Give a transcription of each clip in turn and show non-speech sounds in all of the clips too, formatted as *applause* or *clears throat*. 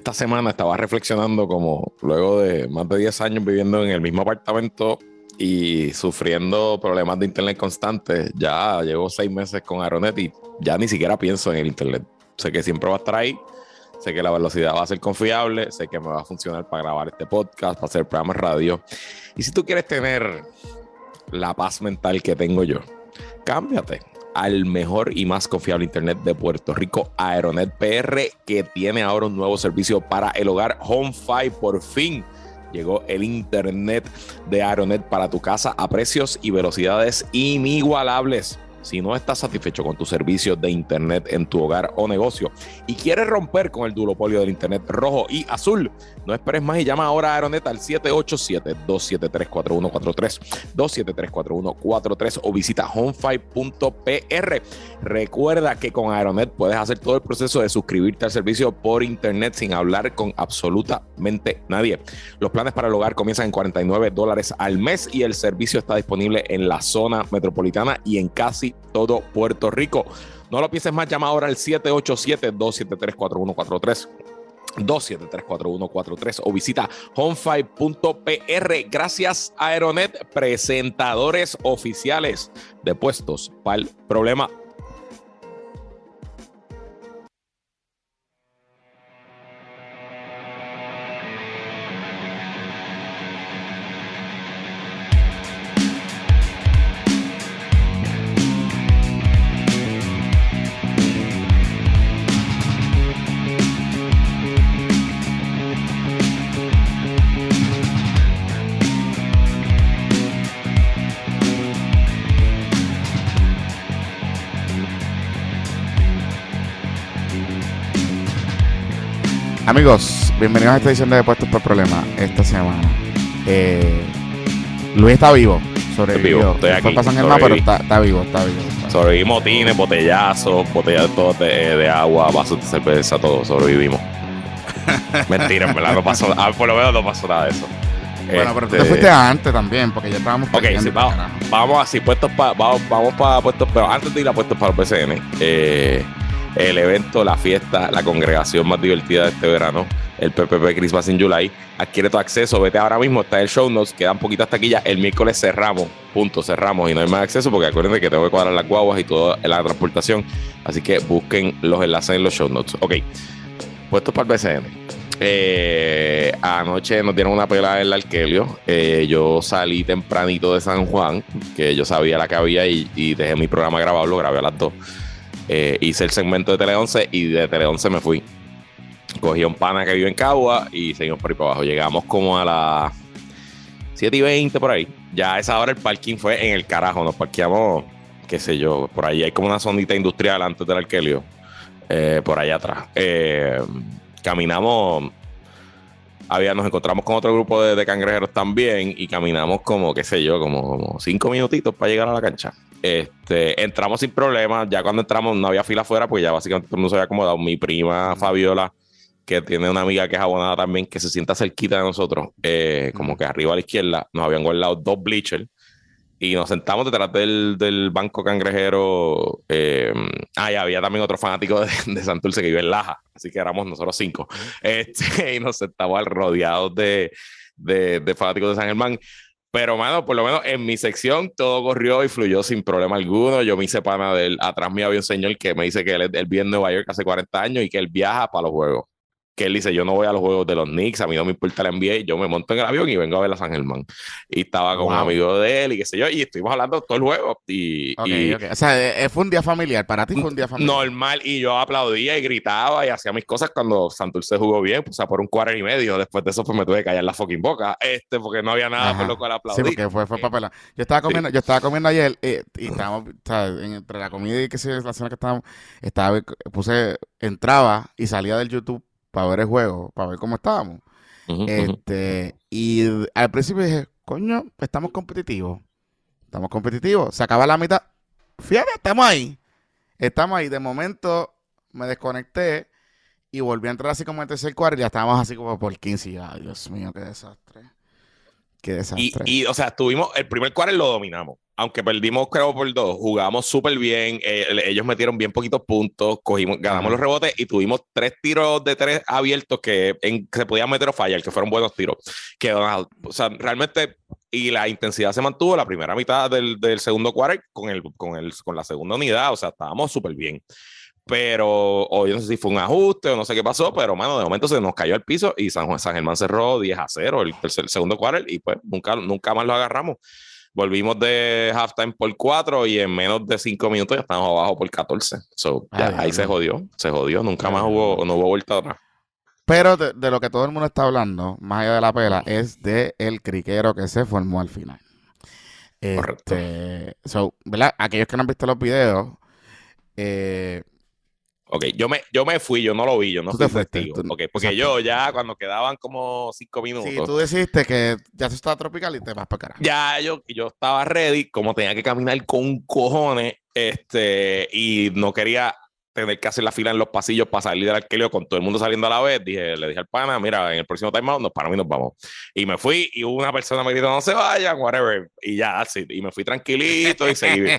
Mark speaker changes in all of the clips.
Speaker 1: esta semana estaba reflexionando como luego de más de 10 años viviendo en el mismo apartamento y sufriendo problemas de internet constantes, ya llevo seis meses con Aeronet y ya ni siquiera pienso en el internet. Sé que siempre va a estar ahí, sé que la velocidad va a ser confiable, sé que me va a funcionar para grabar este podcast, para hacer programas radio. Y si tú quieres tener la paz mental que tengo yo, cámbiate al mejor y más confiable Internet de Puerto Rico, Aeronet PR, que tiene ahora un nuevo servicio para el hogar HomeFi por fin. Llegó el Internet de Aeronet para tu casa a precios y velocidades inigualables. Si no estás satisfecho con tus servicios de Internet en tu hogar o negocio y quieres romper con el duopolio del Internet rojo y azul, no esperes más y llama ahora a Aeronet al 787-273-4143, 273-4143 o visita homefive.pr. Recuerda que con Aeronet puedes hacer todo el proceso de suscribirte al servicio por Internet sin hablar con absolutamente nadie. Los planes para el hogar comienzan en 49 dólares al mes y el servicio está disponible en la zona metropolitana y en casi todo Puerto Rico. No lo pienses más, llama ahora al 787-273-4143. 273-4143 o visita homefive.pr. Gracias Aeronet, presentadores oficiales de puestos para el problema.
Speaker 2: Amigos, bienvenidos a esta edición de Depuestos por Problema esta semana. Eh, Luis está vivo, sobrevivió.
Speaker 1: Vivo, estoy aquí,
Speaker 2: Fue San Germán, pero está, está vivo, está vivo. está-
Speaker 1: Sobrevivimos motines, botellazos, botellas de, todo de, de agua, vasos de cerveza, todo. Sobrevivimos. *laughs* Mentira, en verdad no pasó nada. Por lo menos no pasó nada de eso.
Speaker 2: Bueno, pero tú te
Speaker 1: Este,
Speaker 2: fuiste antes también, porque ya estábamos
Speaker 1: Ok, sí, vamos, vamos así, puestos para, vamos, vamos para puestos, pero antes de ir a puestos para los PCN, eh, el evento, la fiesta, la congregación más divertida de este verano, el PPP Christmas in July, adquiere tu acceso, vete ahora mismo, está el show notes, quedan poquitas taquillas, el miércoles cerramos, punto, cerramos y no hay más acceso porque acuérdense que tengo que cuadrar las guaguas y toda la transportación, así que busquen los enlaces en los show notes. Ok, puestos para el PCN. Eh, anoche nos dieron una pelada en el Arkelio. Eh, yo salí tempranito de San Juan, que yo sabía la que había y, dejé mi programa grabado, lo grabé a las 2. Eh, hice el segmento de Tele 11 y de Tele 11 me fui. Cogí un pana que vive en Cagua y seguimos por ahí para abajo. Llegamos como a las 7 y 20 por ahí. Ya a esa hora el parking fue en el carajo. Nos parqueamos, qué sé yo, por ahí hay como una zonita industrial antes del Arkelio. eh, por allá atrás. Eh, caminamos había, nos encontramos con otro grupo de, de cangrejeros también y caminamos como, qué sé yo, como cinco minutitos para llegar a la cancha. Este, entramos sin problemas, ya cuando entramos no había fila afuera, pues ya básicamente todo el mundo se había acomodado. Mi prima Fabiola, que tiene una amiga que es abonada también, que se sienta cerquita de nosotros, eh, como que arriba a la izquierda, nos habían guardado dos bleachers y nos sentamos detrás del, del banco cangrejero. Eh, ah, y había también otro fanático de, de Santurce que vive en Laja, así que éramos nosotros cinco. Este, *laughs* y nos sentamos rodeados de, de, de fanáticos de San Germán. Pero, mano, por lo menos en mi sección todo corrió y fluyó sin problema alguno. Yo me hice pana de él. Atrás mío había un señor que me dice que él, él vive en Nueva York hace 40 años y que él viaja para los juegos. Que él dice, yo no voy a los juegos de los Knicks, a mí no me importa la NBA, yo me monto en el avión y vengo a ver a San Germán. Y estaba con un amigo de él y qué sé yo, y estuvimos hablando todo el juego. Y.
Speaker 2: O sea, eh, eh, fue un día familiar. Para ti fue un día familiar.
Speaker 1: normal, y yo aplaudía y gritaba y hacía mis cosas cuando Santurce jugó bien, pues, o sea, por un cuarto y medio. Después de eso, pues me tuve que callar la fucking boca, este, porque no había nada
Speaker 2: Ajá.
Speaker 1: por lo cual
Speaker 2: Sí,
Speaker 1: aplaudir.
Speaker 2: porque fue, fue papel. Yo estaba comiendo, yo estaba comiendo ayer eh, y estábamos, o sea, en- entre la comida y que sé, la cena que estábamos, estaba, puse, entraba y salía del YouTube para ver el juego, para ver cómo estábamos. Este, y al principio dije, coño, estamos competitivos. Estamos competitivos. Se acaba la mitad. Fíjate, estamos ahí. Estamos ahí. De momento me desconecté y volví a entrar así como en el tercer cuarto y ya estábamos así como por 15. Y, Ay, Dios mío, qué desastre. Qué desastre.
Speaker 1: Y, y, o sea, tuvimos, el primer quarter lo dominamos. Aunque perdimos, creo, por dos, jugamos súper bien. eh, ellos metieron bien poquitos puntos, cogimos, ganamos
Speaker 2: Ajá.
Speaker 1: los rebotes y tuvimos tres tiros de tres abiertos que en- se podían meter o fallar, que fueron buenos tiros. Que, o sea, realmente, y la intensidad se mantuvo la primera mitad del, del segundo quarter con, el, con, el, con la segunda unidad. O sea, estábamos súper bien. Pero, o yo no sé si fue un ajuste o no sé qué pasó, pero, mano, de momento se nos cayó al piso y San, Juan, San Germán cerró 10 a 0 el, tercer- el segundo quarter y pues nunca, nunca más lo agarramos. Volvimos de halftime por 4 y en menos de 5 minutos ya estábamos abajo por 14. So, ya,
Speaker 2: Ah,
Speaker 1: ahí se jodió, se jodió, nunca más hubo, no hubo vuelta atrás.
Speaker 2: Pero de, de lo que todo el mundo está hablando, más allá de la pela, es de el criquero que se formó al final.
Speaker 1: Correcto.
Speaker 2: Este, so, ¿verdad? Aquellos que no han visto los videos, eh,
Speaker 1: Ok, yo me, yo me fui, yo no lo vi, yo no
Speaker 2: Tú
Speaker 1: fui
Speaker 2: te fuiste, tú-
Speaker 1: Ok, porque
Speaker 2: exacto.
Speaker 1: yo ya cuando quedaban como 5 minutos.
Speaker 2: si tú decidiste que ya se está tropical y te vas para carajo.
Speaker 1: ya yo, yo estaba ready, como tenía que caminar con cojones, este, y no quería tener que hacer la fila en los pasillos para salir del alquileo con todo el mundo saliendo a la vez, dije, le dije al pana, mira, en el próximo timeout nos paramos y nos vamos. Y me fui y una persona me gritó, no se vayan, whatever. Y ya, it. Y me fui tranquilito y seguí,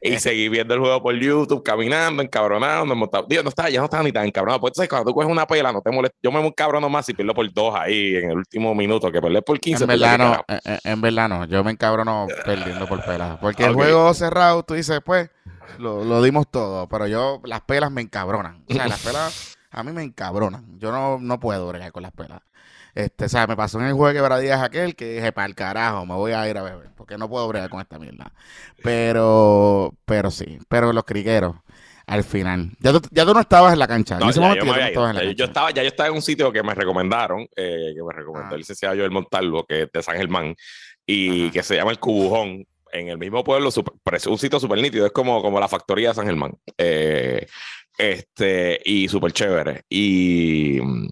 Speaker 1: y *laughs* seguí viendo el juego por YouTube, caminando, encabronado, me montaba. Digo, no estaba, ya no estaba ni tan encabronado. Pues entonces, cuando tú coges una pela, no te molesta. Yo me encabrono más si pierdo por dos ahí en el último minuto, que perder por 15.
Speaker 2: En verdad no, en, en- verdad no, yo me encabrono perdiendo por pelas. Porque el
Speaker 1: Ok.
Speaker 2: juego cerrado, tú dices, pues, lo, lo dimos todo, pero yo, las pelas me encabronan. O sea, las pelas a mí me encabronan. Yo no, no puedo bregar con las pelas. Este, o sea, me pasó en el juego de quebradillas aquel que dije, para el carajo, me voy a ir a beber, porque no puedo bregar con esta mierda. Pero, pero sí, pero los criqueros, al final. Ya tú, ya tú no estabas en la cancha.
Speaker 1: No,
Speaker 2: en ese
Speaker 1: ya
Speaker 2: momento
Speaker 1: yo,
Speaker 2: ya no en la cancha.
Speaker 1: estaba, ya yo estaba en un sitio que me recomendaron, eh, que me recomendó
Speaker 2: Ah.
Speaker 1: el licenciado Joel Montalvo, que es de San Germán, y
Speaker 2: Ajá.
Speaker 1: que se llama El Cubujón, en el mismo pueblo, super- un sitio súper nítido, es como, como la factoría de San Germán. Eh, este, y súper chévere. Y mm,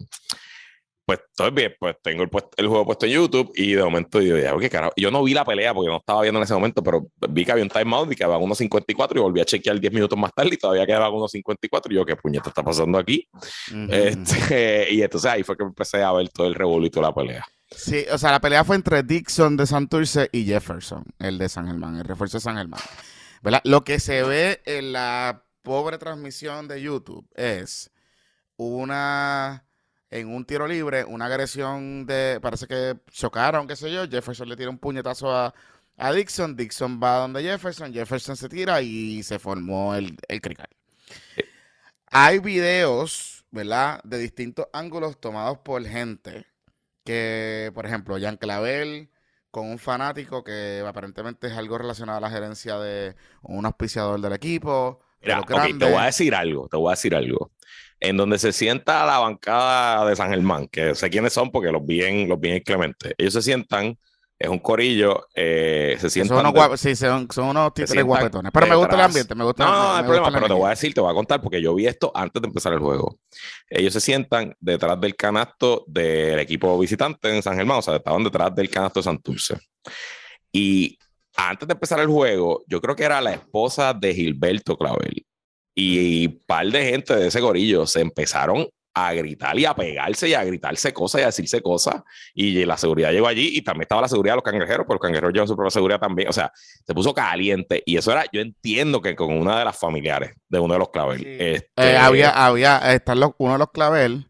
Speaker 1: pues todo bien, pues tengo el, el juego puesto en YouTube y de momento digo, ya, ¿qué carajo? Yo no vi la pelea porque no estaba viendo en ese momento, pero vi que había un timeout y que quedaban 1.54 y volví a chequear 10 minutos más tarde y todavía quedaban 1.54 y yo, ¿qué puñeta está pasando aquí?
Speaker 2: Ujú.
Speaker 1: Este, *laughs* y entonces ahí fue que empecé a ver todo el revolito de la pelea.
Speaker 2: Sí, o sea, la pelea fue entre Dixon de Santurce y Jefferson, el de San Germán, el refuerzo de San Germán. ¿Verdad? Lo que se ve en la pobre transmisión de YouTube es una, en un tiro libre, una agresión de, parece que chocaron, qué sé yo, Jefferson le tira un puñetazo a, a Dixon, Dixon va donde Jefferson, Jefferson se tira y se formó el, el crical. Hay videos, ¿verdad? De distintos ángulos tomados por gente que, por ejemplo, Jan Clavel con un fanático que aparentemente es algo relacionado a la gerencia de un auspiciador del equipo.
Speaker 1: Mira, te voy a decir algo, te voy a decir algo. En donde se sienta la bancada de San Germán, que sé quiénes son porque los vi en, los vi en Clemente. Ellos se sientan, es un corillo, eh, se
Speaker 2: Son
Speaker 1: sientan.
Speaker 2: unos,
Speaker 1: de-
Speaker 2: guap- sí, son, son unos títeres guapetones. Pero me gusta el ambiente, me gusta
Speaker 1: No, no, no hay problema, pero te voy a decir, te voy a contar porque yo vi esto antes de empezar el juego. Ellos se sientan detrás del canasto del equipo visitante en San Germán, o sea, estaban detrás del canasto de Santurce. Y antes de empezar el juego, yo creo que era la esposa de Gilberto Clavel y un par de gente de ese gorillo se empezaron a gritar y a pegarse y a gritarse cosas y a decirse cosas. Y la seguridad llegó allí y también estaba la seguridad de los cangrejeros, porque los cangrejeros llevan su propia seguridad también. O sea, se puso caliente y eso era, yo entiendo que con una de las familiares de uno de los clavel.
Speaker 2: Sí.
Speaker 1: este,
Speaker 2: Eh, había, había, están los, uno de los clavel,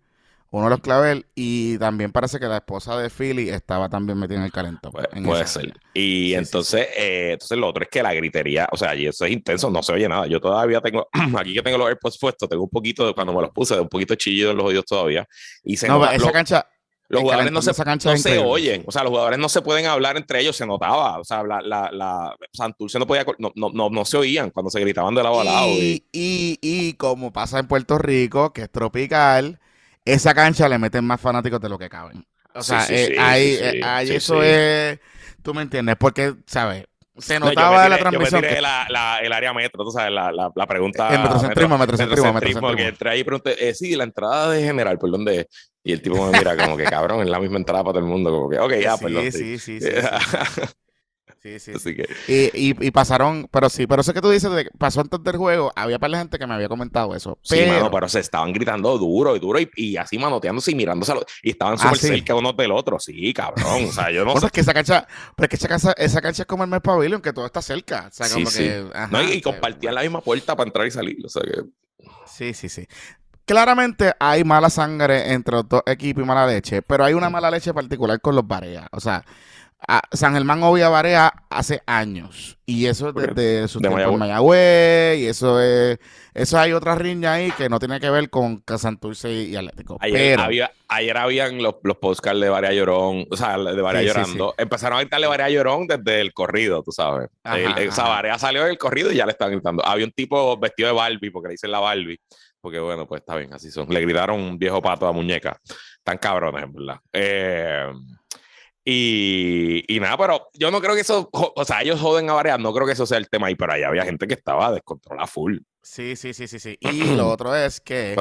Speaker 2: uno de los clavel, y también parece que la esposa de Philly estaba también metida en el calentón.
Speaker 1: Puede,
Speaker 2: en
Speaker 1: puede ser.
Speaker 2: área.
Speaker 1: Y
Speaker 2: Sí, sí,
Speaker 1: entonces, eh, entonces lo otro es que la gritería, o sea, allí eso es intenso, no se oye nada. Yo todavía tengo, *clears throat* aquí que tengo los AirPods puestos, tengo un poquito de cuando me los puse, de un poquito chillido en los oídos todavía. Y se
Speaker 2: No,
Speaker 1: nota-
Speaker 2: esa
Speaker 1: lo-
Speaker 2: cancha,
Speaker 1: los jugadores no se, no se oyen, o sea, los jugadores no se pueden hablar entre ellos, se notaba, o sea, la, la, la Santurce no podía, no, no, no, no se oían cuando se gritaban de lado a lado. Y,
Speaker 2: y, y como pasa en Puerto Rico, que es tropical, esa cancha le meten más fanáticos de lo que caben. O sea,
Speaker 1: sí,
Speaker 2: eh, ahí,
Speaker 1: sí,
Speaker 2: eh, ahí eso es, tú me entiendes, porque, ¿sabes? Se
Speaker 1: No,
Speaker 2: notaba en la
Speaker 1: tiré- yo me
Speaker 2: transmisión
Speaker 1: tiré
Speaker 2: que
Speaker 1: la, la- el área metro, tú sabes, la, la, la pregunta.
Speaker 2: El metrocentrismo,
Speaker 1: metro-
Speaker 2: metrocentrismo, metrocentrismo.
Speaker 1: entré ahí y pregunté, eh, sí, la entrada de general, ¿por dónde es? Y el tipo me mira como que cabrón, es la misma entrada para todo el mundo, como que, ok, ya,
Speaker 2: sí,
Speaker 1: perdón.
Speaker 2: sí, sí, sí, sí, sí. *laughs* Sí, sí. Así que... y, y, pasaron, pero sí, pero eso que tú dices, de, pasó antes del juego, había para la gente que me había comentado eso.
Speaker 1: Pero... Sí, mano, pero se estaban gritando duro y duro y, y así manoteándose y mirándose y estaban súper ah, cerca uno del otro. Sí, cabrón. O sea, yo no sé.
Speaker 2: Es que esa cancha, pero es que esa cancha, esa cancha es como el mes pavilion, que todo está cerca. O sea, como sí, que,
Speaker 1: no, y, compartían la misma puerta para entrar y salir. O sea que.
Speaker 2: Sí, sí, sí. Claramente hay mala sangre entre los dos equipos y mala leche, pero hay una mala leche particular con los Barea. O sea, San Germán obvia Barea hace años. Y eso es desde su tiempo en Mayagüez. Y eso es. Eso hay otra riña ahí que no tiene que ver con Santurce y, Atlético.
Speaker 1: Ayer, había, ayer habían los, los postcards de Barea Llorón. O sea, de Barea Llorando. Empezaron a gritarle Barea Llorón desde el corrido, tú sabes. o sea, Barea salió del corrido y ya le estaban gritando. Había un tipo vestido de Barbie, porque le dicen la Barbie. Porque bueno, pues está bien, así son. Le gritaron un viejo pato a muñeca. Tan cabrones, en verdad. Eh. Y, y, nada, pero yo no creo que eso, o sea, ellos joden a varias, no creo que eso sea el tema ahí, pero ahí había gente que estaba descontrolada full.
Speaker 2: Sí, sí, sí, sí, sí. Y lo otro es que,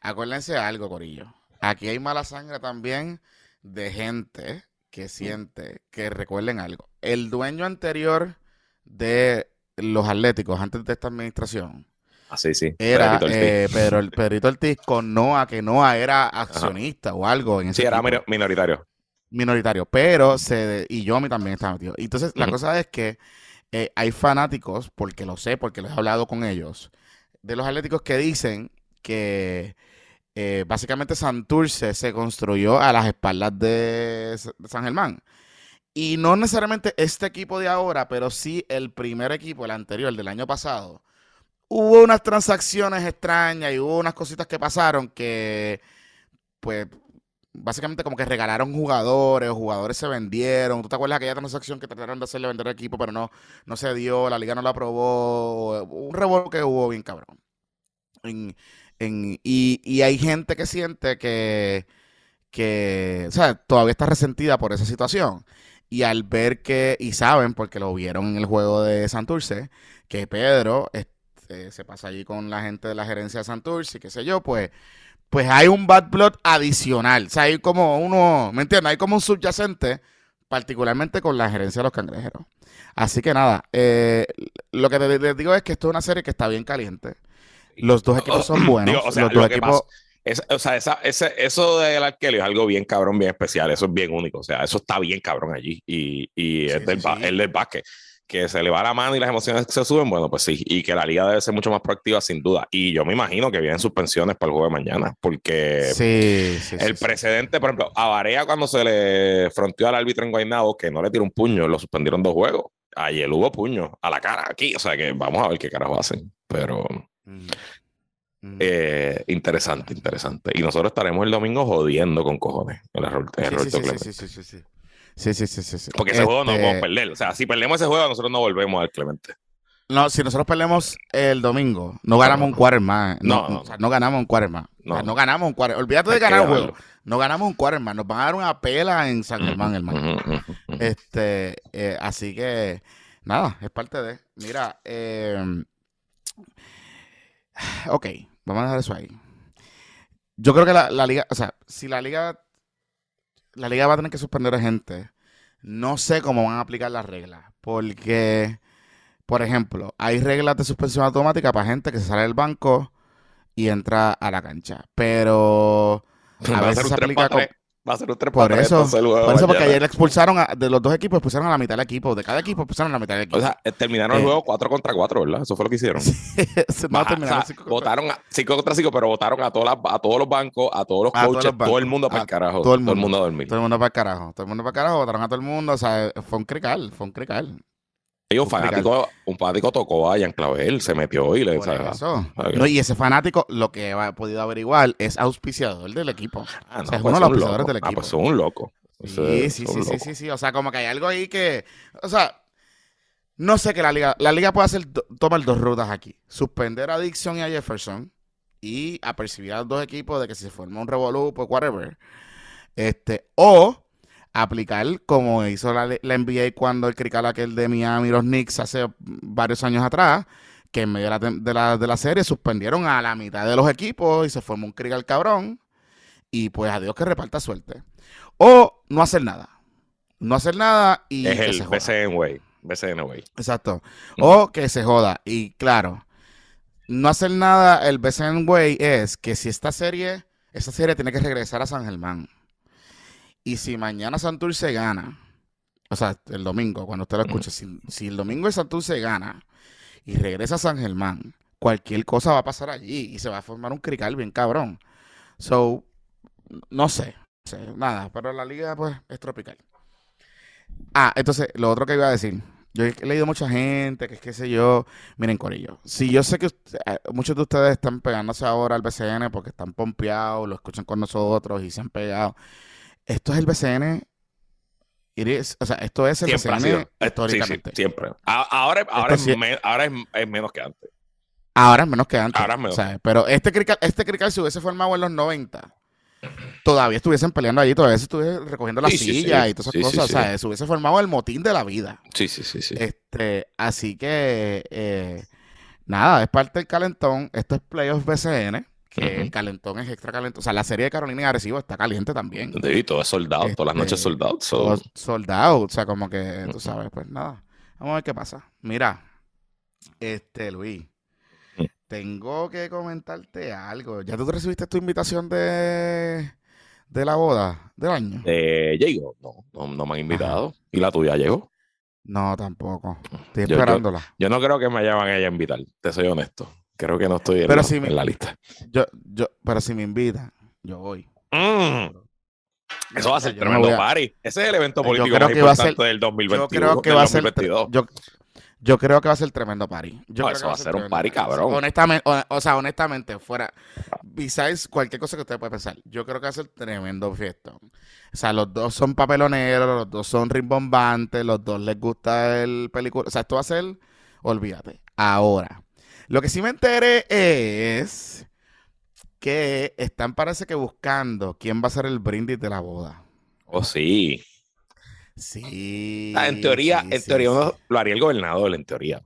Speaker 2: acuérdense de algo, Corillo. Aquí hay mala sangre también de gente que siente, que recuerden algo. El dueño anterior de los Atléticos, antes de esta administración,
Speaker 1: Ah, sí, sí.
Speaker 2: Era eh, Pedro, el Pedrito Ortiz con Noah, que Noah era accionista o algo. En ese
Speaker 1: sí, era minoritario
Speaker 2: minoritario, pero se y yo a mí también estaba metido. Entonces, la cosa es que eh, hay fanáticos, porque lo sé, porque lo he hablado con ellos, de los atléticos que dicen que eh, básicamente Santurce se construyó a las espaldas de, San Germán. Y no necesariamente este equipo de ahora, pero sí el primer equipo, el anterior, el del año pasado. Hubo unas transacciones extrañas y hubo unas cositas que pasaron que, pues, básicamente como que regalaron jugadores, jugadores se vendieron. ¿Tú te acuerdas de aquella transacción que trataron de hacerle vender el equipo, pero no, no se dio, la liga no la aprobó? Un revuelo que hubo bien cabrón. y, hay gente que siente que, que, o sea, todavía está resentida por esa situación. Y al ver que, y saben, porque lo vieron en el juego de Santurce, que Pedro este, se pasa allí con la gente de la gerencia de Santurce y qué sé yo, pues pues hay un bad blood adicional. O sea, hay como uno, ¿me entiendes? Hay como un subyacente, particularmente con la gerencia de los cangrejeros. Así que nada, eh, lo que les digo es que esto es una serie que está bien caliente. Los dos equipos son *clears throat* buenos. o sea, los dos equipos...
Speaker 1: o sea, esa, ese, eso del Arkelio es algo bien cabrón, bien especial. Eso es bien único. O sea, eso está bien cabrón allí. Y, y es, del, el del básquet que se le va la mano y las emociones se suben, bueno, pues sí, y que la liga debe ser mucho más proactiva, sin duda. Y yo me imagino que vienen suspensiones para el juego de mañana, porque el precedente, por ejemplo, a Varea cuando se le fronteó al árbitro en Guaynabo, que no le tiró un puño, lo suspendieron dos juegos. Ayer hubo puño a la cara aquí, o sea que vamos a ver qué carajo hacen, pero... Eh, interesante, interesante. Y nosotros estaremos el domingo jodiendo con cojones el error, sí, sí, sí, sí, sí.
Speaker 2: Sí, sí, sí, sí.
Speaker 1: Porque ese juego no podemos este perder. O sea, si perdemos ese juego, nosotros no volvemos al Clemente.
Speaker 2: No, si nosotros perdemos el domingo, no ganamos un quarter más. No, no, no, ganamos un quarter más. No, no ganamos un quarter. Olvídate de ganar un juego. No ganamos un quarter más. Nos van a dar una pela en San Germán, hermano. Este, eh, así que, nada, es parte de. Mira, eh, ok, vamos a dejar eso ahí. Yo creo que la, la liga, o sea, si la liga la liga va a tener que suspender a gente. No sé cómo van a aplicar las reglas. Porque, por ejemplo, hay reglas de suspensión automática para gente que se sale del banco y entra a la cancha. Pero a veces se aplica con,
Speaker 1: Va a ser un
Speaker 2: 3 Por eso, por eso porque ayer expulsaron a, de los dos equipos, expulsaron a la mitad del equipo. De cada equipo expulsaron a la mitad del equipo.
Speaker 1: O sea, terminaron el eh, juego 4 contra 4, ¿verdad? Eso fue lo que hicieron. *laughs* no, terminaron o sea, votaron 5 contra 5, pero votaron a, todas a todos los bancos, a todos los coaches, todo el mundo para el carajo. Todo el mundo, todo el mundo a dormir.
Speaker 2: Todo el mundo para el carajo. Todo el mundo para el carajo, votaron a todo el mundo. O sea, fue un crical, fue un crical
Speaker 1: un fanático, un fanático tocó a Jan Clavel, se metió y le.
Speaker 2: No, y ese fanático, lo que ha podido averiguar, es auspiciador del equipo.
Speaker 1: Ah, o sea, es pues uno de los auspiciadores del equipo. Ah, pues son un loco.
Speaker 2: Sí, sí, sí, sí, sí, sí. O sea, como que hay algo ahí que. O sea, no sé que la liga. La liga puede hacer tomar dos rutas aquí. Suspender a Dixon y a Jefferson. Y apercibir a los dos equipos de que si se forma un revolú, pues whatever. Este. O aplicar como hizo la, la NBA cuando el crical aquel de Miami, los Knicks, hace varios años atrás, que en medio de la, de la, serie suspendieron a la mitad de los equipos y se formó un crical cabrón. Y pues adiós que reparta suerte. O no hacer nada. No hacer nada y.
Speaker 1: Es el PCN way. BCN, güey.
Speaker 2: Exacto. O que se joda. Y claro, no hacer nada el BCN Way es que si esta serie, esta serie tiene que regresar a San Germán. Y si mañana Santurce gana, o sea, el domingo, cuando usted lo escuche, si, si el domingo el Santurce gana y regresa a San Germán, cualquier cosa va a pasar allí y se va a formar un crical bien cabrón. So, no sé, no sé, nada, pero la liga pues es tropical. Ah, entonces, lo otro que iba a decir, yo he leído mucha gente, que es que sé yo, miren Corillo, si yo sé que usted- eh, muchos de ustedes están pegándose ahora al BCN porque están pompeados, lo escuchan con nosotros y se han pegado. Esto es el BCN, is- o sea, esto es el
Speaker 1: Siempre ha
Speaker 2: BCN
Speaker 1: sido. Sí, sí,
Speaker 2: históricamente.
Speaker 1: siempre. Ahora es,
Speaker 2: sí-
Speaker 1: me- ahora es, es menos que antes.
Speaker 2: Ahora es menos que antes.
Speaker 1: Ahora es menos.
Speaker 2: ¿sabes? Pero este crical, este crical si hubiese formado en los 90, todavía estuviesen peleando allí, todavía se estuviesen recogiendo las
Speaker 1: Sí, sí.
Speaker 2: y todas esas cosas. O sea, se hubiese formado el motín de la vida.
Speaker 1: Sí, sí, sí, sí.
Speaker 2: Este, así que eh, nada, es parte del calentón. Esto es Playoffs BCN, que el calentón es extra calentón. O sea, la serie de Carolina y Arecibo está caliente también.
Speaker 1: Sí, todo es soldado, todas las noches
Speaker 2: Este,
Speaker 1: soldado. so-
Speaker 2: Todo soldado, o sea, como que tú sabes, pues nada. Vamos a ver qué pasa. Mira, este Luis, tengo que comentarte algo. ¿Ya tú recibiste tu invitación de, de la boda del año?
Speaker 1: Eh, Diego, no, no, no me han invitado. ¿Y la tuya llegó?
Speaker 2: No, tampoco. Estoy
Speaker 1: Yo- yo-
Speaker 2: esperándola.
Speaker 1: Yo no creo que me llaman a ella a invitar, te soy honesto. Creo que no estoy en,
Speaker 2: Pero
Speaker 1: la,
Speaker 2: si me-
Speaker 1: en la lista.
Speaker 2: Yo, yo, pero si me invitan, yo voy.
Speaker 1: Mm, Eso va a ser
Speaker 2: Yo
Speaker 1: tremendo
Speaker 2: a-
Speaker 1: party. Ese es el evento
Speaker 2: Yo
Speaker 1: político
Speaker 2: creo
Speaker 1: más
Speaker 2: que va a ser-
Speaker 1: importante del 2021.
Speaker 2: Yo creo que va a ser
Speaker 1: 2022.
Speaker 2: yo, yo creo que va a ser tremendo party. Yo
Speaker 1: No,
Speaker 2: creo
Speaker 1: eso
Speaker 2: que
Speaker 1: va a ser un party, cabrón.
Speaker 2: Honestamente, o, o sea, honestamente, fuera, besides cualquier cosa que usted pueda pensar, yo creo que va a ser tremendo fiesta. O sea, los dos son papeloneros, los dos son rimbombantes, los dos les gusta el película. O sea, esto va a ser, olvídate. Ahora, lo que sí me enteré es que están, parece que buscando quién va a ser el brindis de la boda.
Speaker 1: Oh, sí.
Speaker 2: Sí.
Speaker 1: Ah, en teoría,
Speaker 2: sí,
Speaker 1: en
Speaker 2: sí,
Speaker 1: teoría
Speaker 2: sí.
Speaker 1: uno lo haría el gobernador, en teoría.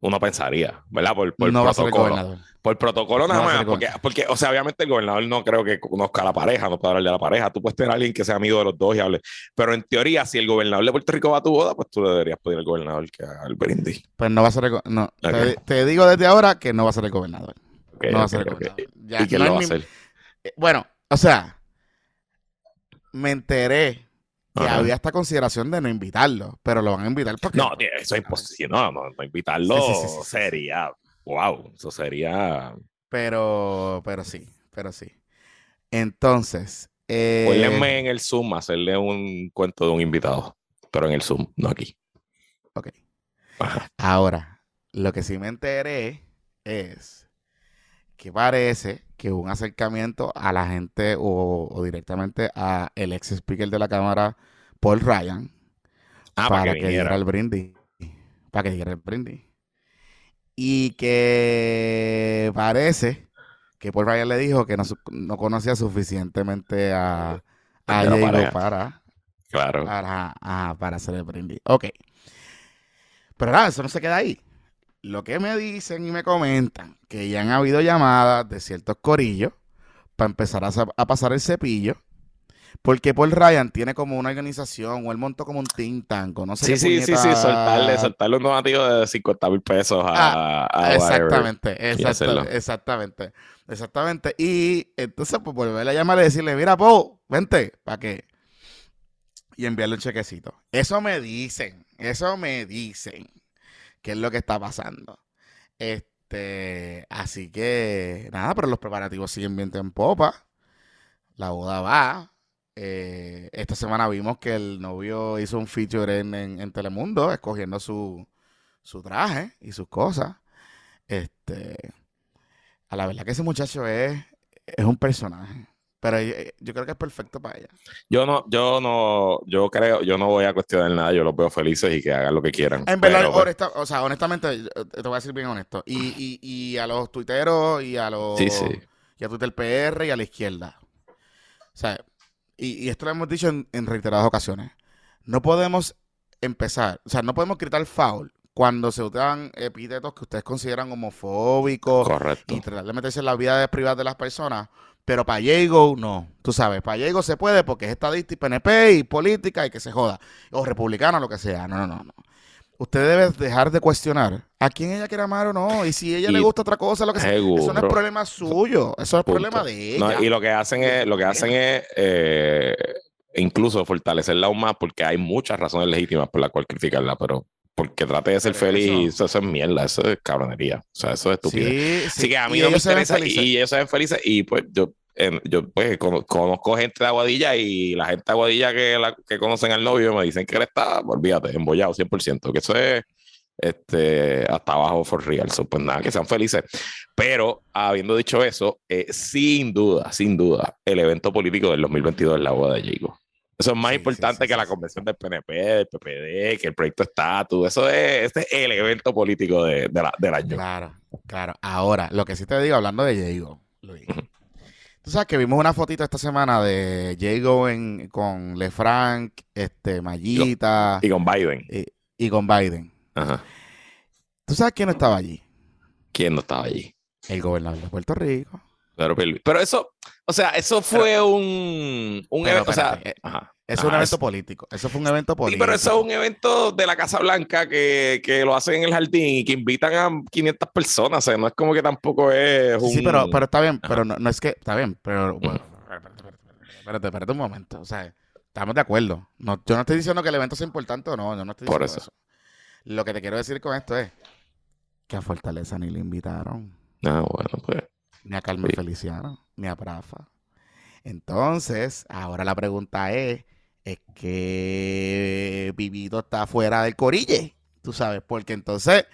Speaker 1: Uno pensaría, ¿verdad? Por, por
Speaker 2: no va a ser el
Speaker 1: protocolo. Por protocolo nada
Speaker 2: No
Speaker 1: más, porque, porque, o sea, obviamente el gobernador no creo que conozca a la pareja, no puede hablar de la pareja. Tú puedes tener a alguien que sea amigo de los dos y hable. Pero en teoría, si el gobernador de Puerto Rico va a tu boda, pues tú le deberías pedir al gobernador que haga el brindis.
Speaker 2: Pues no va a ser el no, te, digo desde ahora que no va a ser el gobernador. No va a ser el gobernador. Ya,
Speaker 1: ¿Y quién
Speaker 2: no
Speaker 1: lo va a hacer?
Speaker 2: eh, Bueno, o sea, me enteré que
Speaker 1: Ajá.
Speaker 2: había esta consideración de no invitarlo, pero lo van a invitar porque
Speaker 1: No, tío, eso es imposible. No, no, no invitarlo
Speaker 2: Sí,
Speaker 1: sería. Wow, eso sería.
Speaker 2: pero pero sí, pero sí. Entonces, eh,
Speaker 1: Pónganme en el Zoom hacerle un cuento de un invitado, pero en el Zoom, no aquí.
Speaker 2: ok.
Speaker 1: Ajá.
Speaker 2: Ahora, lo que sí me enteré es que parece que hubo un acercamiento a la gente o, o directamente a el ex speaker de la Cámara, Paul Ryan,
Speaker 1: Ah,
Speaker 2: para,
Speaker 1: para,
Speaker 2: que,
Speaker 1: que
Speaker 2: diera el brindis. Para que diera el brindis. Y que parece que Paul Ryan le dijo que no, no conocía suficientemente a, a para,
Speaker 1: Claro.
Speaker 2: para, ajá, para hacer el brindis. Ok. Pero nada, eso no se queda ahí. Lo que me dicen y me comentan que ya han habido llamadas de ciertos corillos para empezar a, sa- a pasar el cepillo. Porque Paul Ryan tiene como una organización o él montó como un think tank o no sé
Speaker 1: Sí,
Speaker 2: qué
Speaker 1: sí, sí, sí,
Speaker 2: puñeta-
Speaker 1: soltarle, soltarle un donativo de 50 mil pesos a, a whatever.
Speaker 2: Exactamente, exactamente, exactamente. Y entonces, pues volverle a llamar y decirle, mira, Paul, vente, ¿para qué? Y enviarle un chequecito. Eso me dicen, eso me dicen, que es lo que está pasando. Este, así que, nada, pero los preparativos siguen viento en popa. La boda va. Eh, esta semana vimos que el novio hizo un feature en, en- en Telemundo, escogiendo su, su traje y sus cosas. Este, a la verdad que ese muchacho es, es un personaje. Pero eh, yo creo que es perfecto para ella.
Speaker 1: Yo no, yo no, yo creo, yo no voy a cuestionar nada, yo los veo felices y que hagan lo que quieran.
Speaker 2: En verdad,
Speaker 1: Pero, pues,
Speaker 2: honesta- o sea, honestamente, yo- te voy a decir bien honesto. Y, y, y a los tuiteros y a los
Speaker 1: Sí, sí.
Speaker 2: y a Twitter PR y a la izquierda. O sea, y, y esto lo hemos dicho en, en reiteradas ocasiones. No podemos empezar, o sea, no podemos gritar foul cuando se usan epítetos que ustedes consideran homofóbicos
Speaker 1: correcto.
Speaker 2: y tratar de meterse en la vida privada de las personas. Pero para Diego, no. Tú sabes, para Diego se puede porque es estadista y PNP y política y que se joda. O republicano, lo que sea. No, no, no, no. usted debe dejar de cuestionar a quién ella quiere amar o no. Y si a ella le gusta otra cosa, lo que sea. Eso no es problema suyo. Eso es
Speaker 1: Punto.
Speaker 2: problema de ella.
Speaker 1: No, y lo que hacen es, lo que hacen es eh, incluso fortalecerla aún más porque hay muchas razones legítimas por las cuales criticarla, pero porque trate de ser
Speaker 2: Pero
Speaker 1: feliz,
Speaker 2: eso-
Speaker 1: eso, es mierda, eso es cabronería, o sea, eso es estúpido.
Speaker 2: Sí, sí.
Speaker 1: Así que a mí
Speaker 2: Y
Speaker 1: no me interesa y ellos se ven felices y pues yo, eh, yo pues cono- conozco gente de Aguadilla y la gente de Aguadilla que, la, que conocen al novio me dicen que él está, olvídate, embollado 100%, que eso es este, hasta abajo for real, so, pues nada, que sean felices. Pero habiendo dicho eso, eh, sin duda, sin duda, el evento político del 2022 es la boda de Jago. Eso es más
Speaker 2: Sí,
Speaker 1: importante
Speaker 2: sí, sí,
Speaker 1: que la convención del PNP, del PPD, que el proyecto estatus. Eso es, este es el evento político de, de la- del año.
Speaker 2: Claro, claro. Ahora, lo que sí te digo, hablando de Jago, Luis. Tú sabes que vimos una fotito esta semana de Jago en, con LeFranc, este, Mayita
Speaker 1: Y con Biden.
Speaker 2: y, y con Biden.
Speaker 1: Ajá.
Speaker 2: ¿Tú sabes quién no estaba allí?
Speaker 1: ¿Quién no estaba allí?
Speaker 2: El gobernador de Puerto Rico.
Speaker 1: Pierluisi. Pero eso, o sea, eso fue un, un
Speaker 2: Pero,
Speaker 1: evento, o sea,
Speaker 2: eh,
Speaker 1: ajá.
Speaker 2: Eso es un evento político. Eso fue un evento
Speaker 1: Sí,
Speaker 2: político.
Speaker 1: pero eso es un evento de la Casa Blanca que, que lo hacen en el jardín y que invitan a 500 personas. O sea, no es como que tampoco es un.
Speaker 2: Sí, pero, pero está bien,
Speaker 1: Ajá.
Speaker 2: pero no, no es que, está bien, pero bueno, espérate, espérate, un momento, o sea, estamos de acuerdo. No, yo no estoy diciendo que el evento sea importante o no, yo no estoy
Speaker 1: Por
Speaker 2: diciendo
Speaker 1: eso.
Speaker 2: eso. Lo que te quiero decir con esto es que a Fortaleza ni le invitaron,
Speaker 1: Ah, bueno, pues.
Speaker 2: ni a Carmen
Speaker 1: Sí.
Speaker 2: Feliciano, ni a Prafa. Entonces, ahora la pregunta es, es que Vivito está fuera del corille, tú sabes, porque entonces,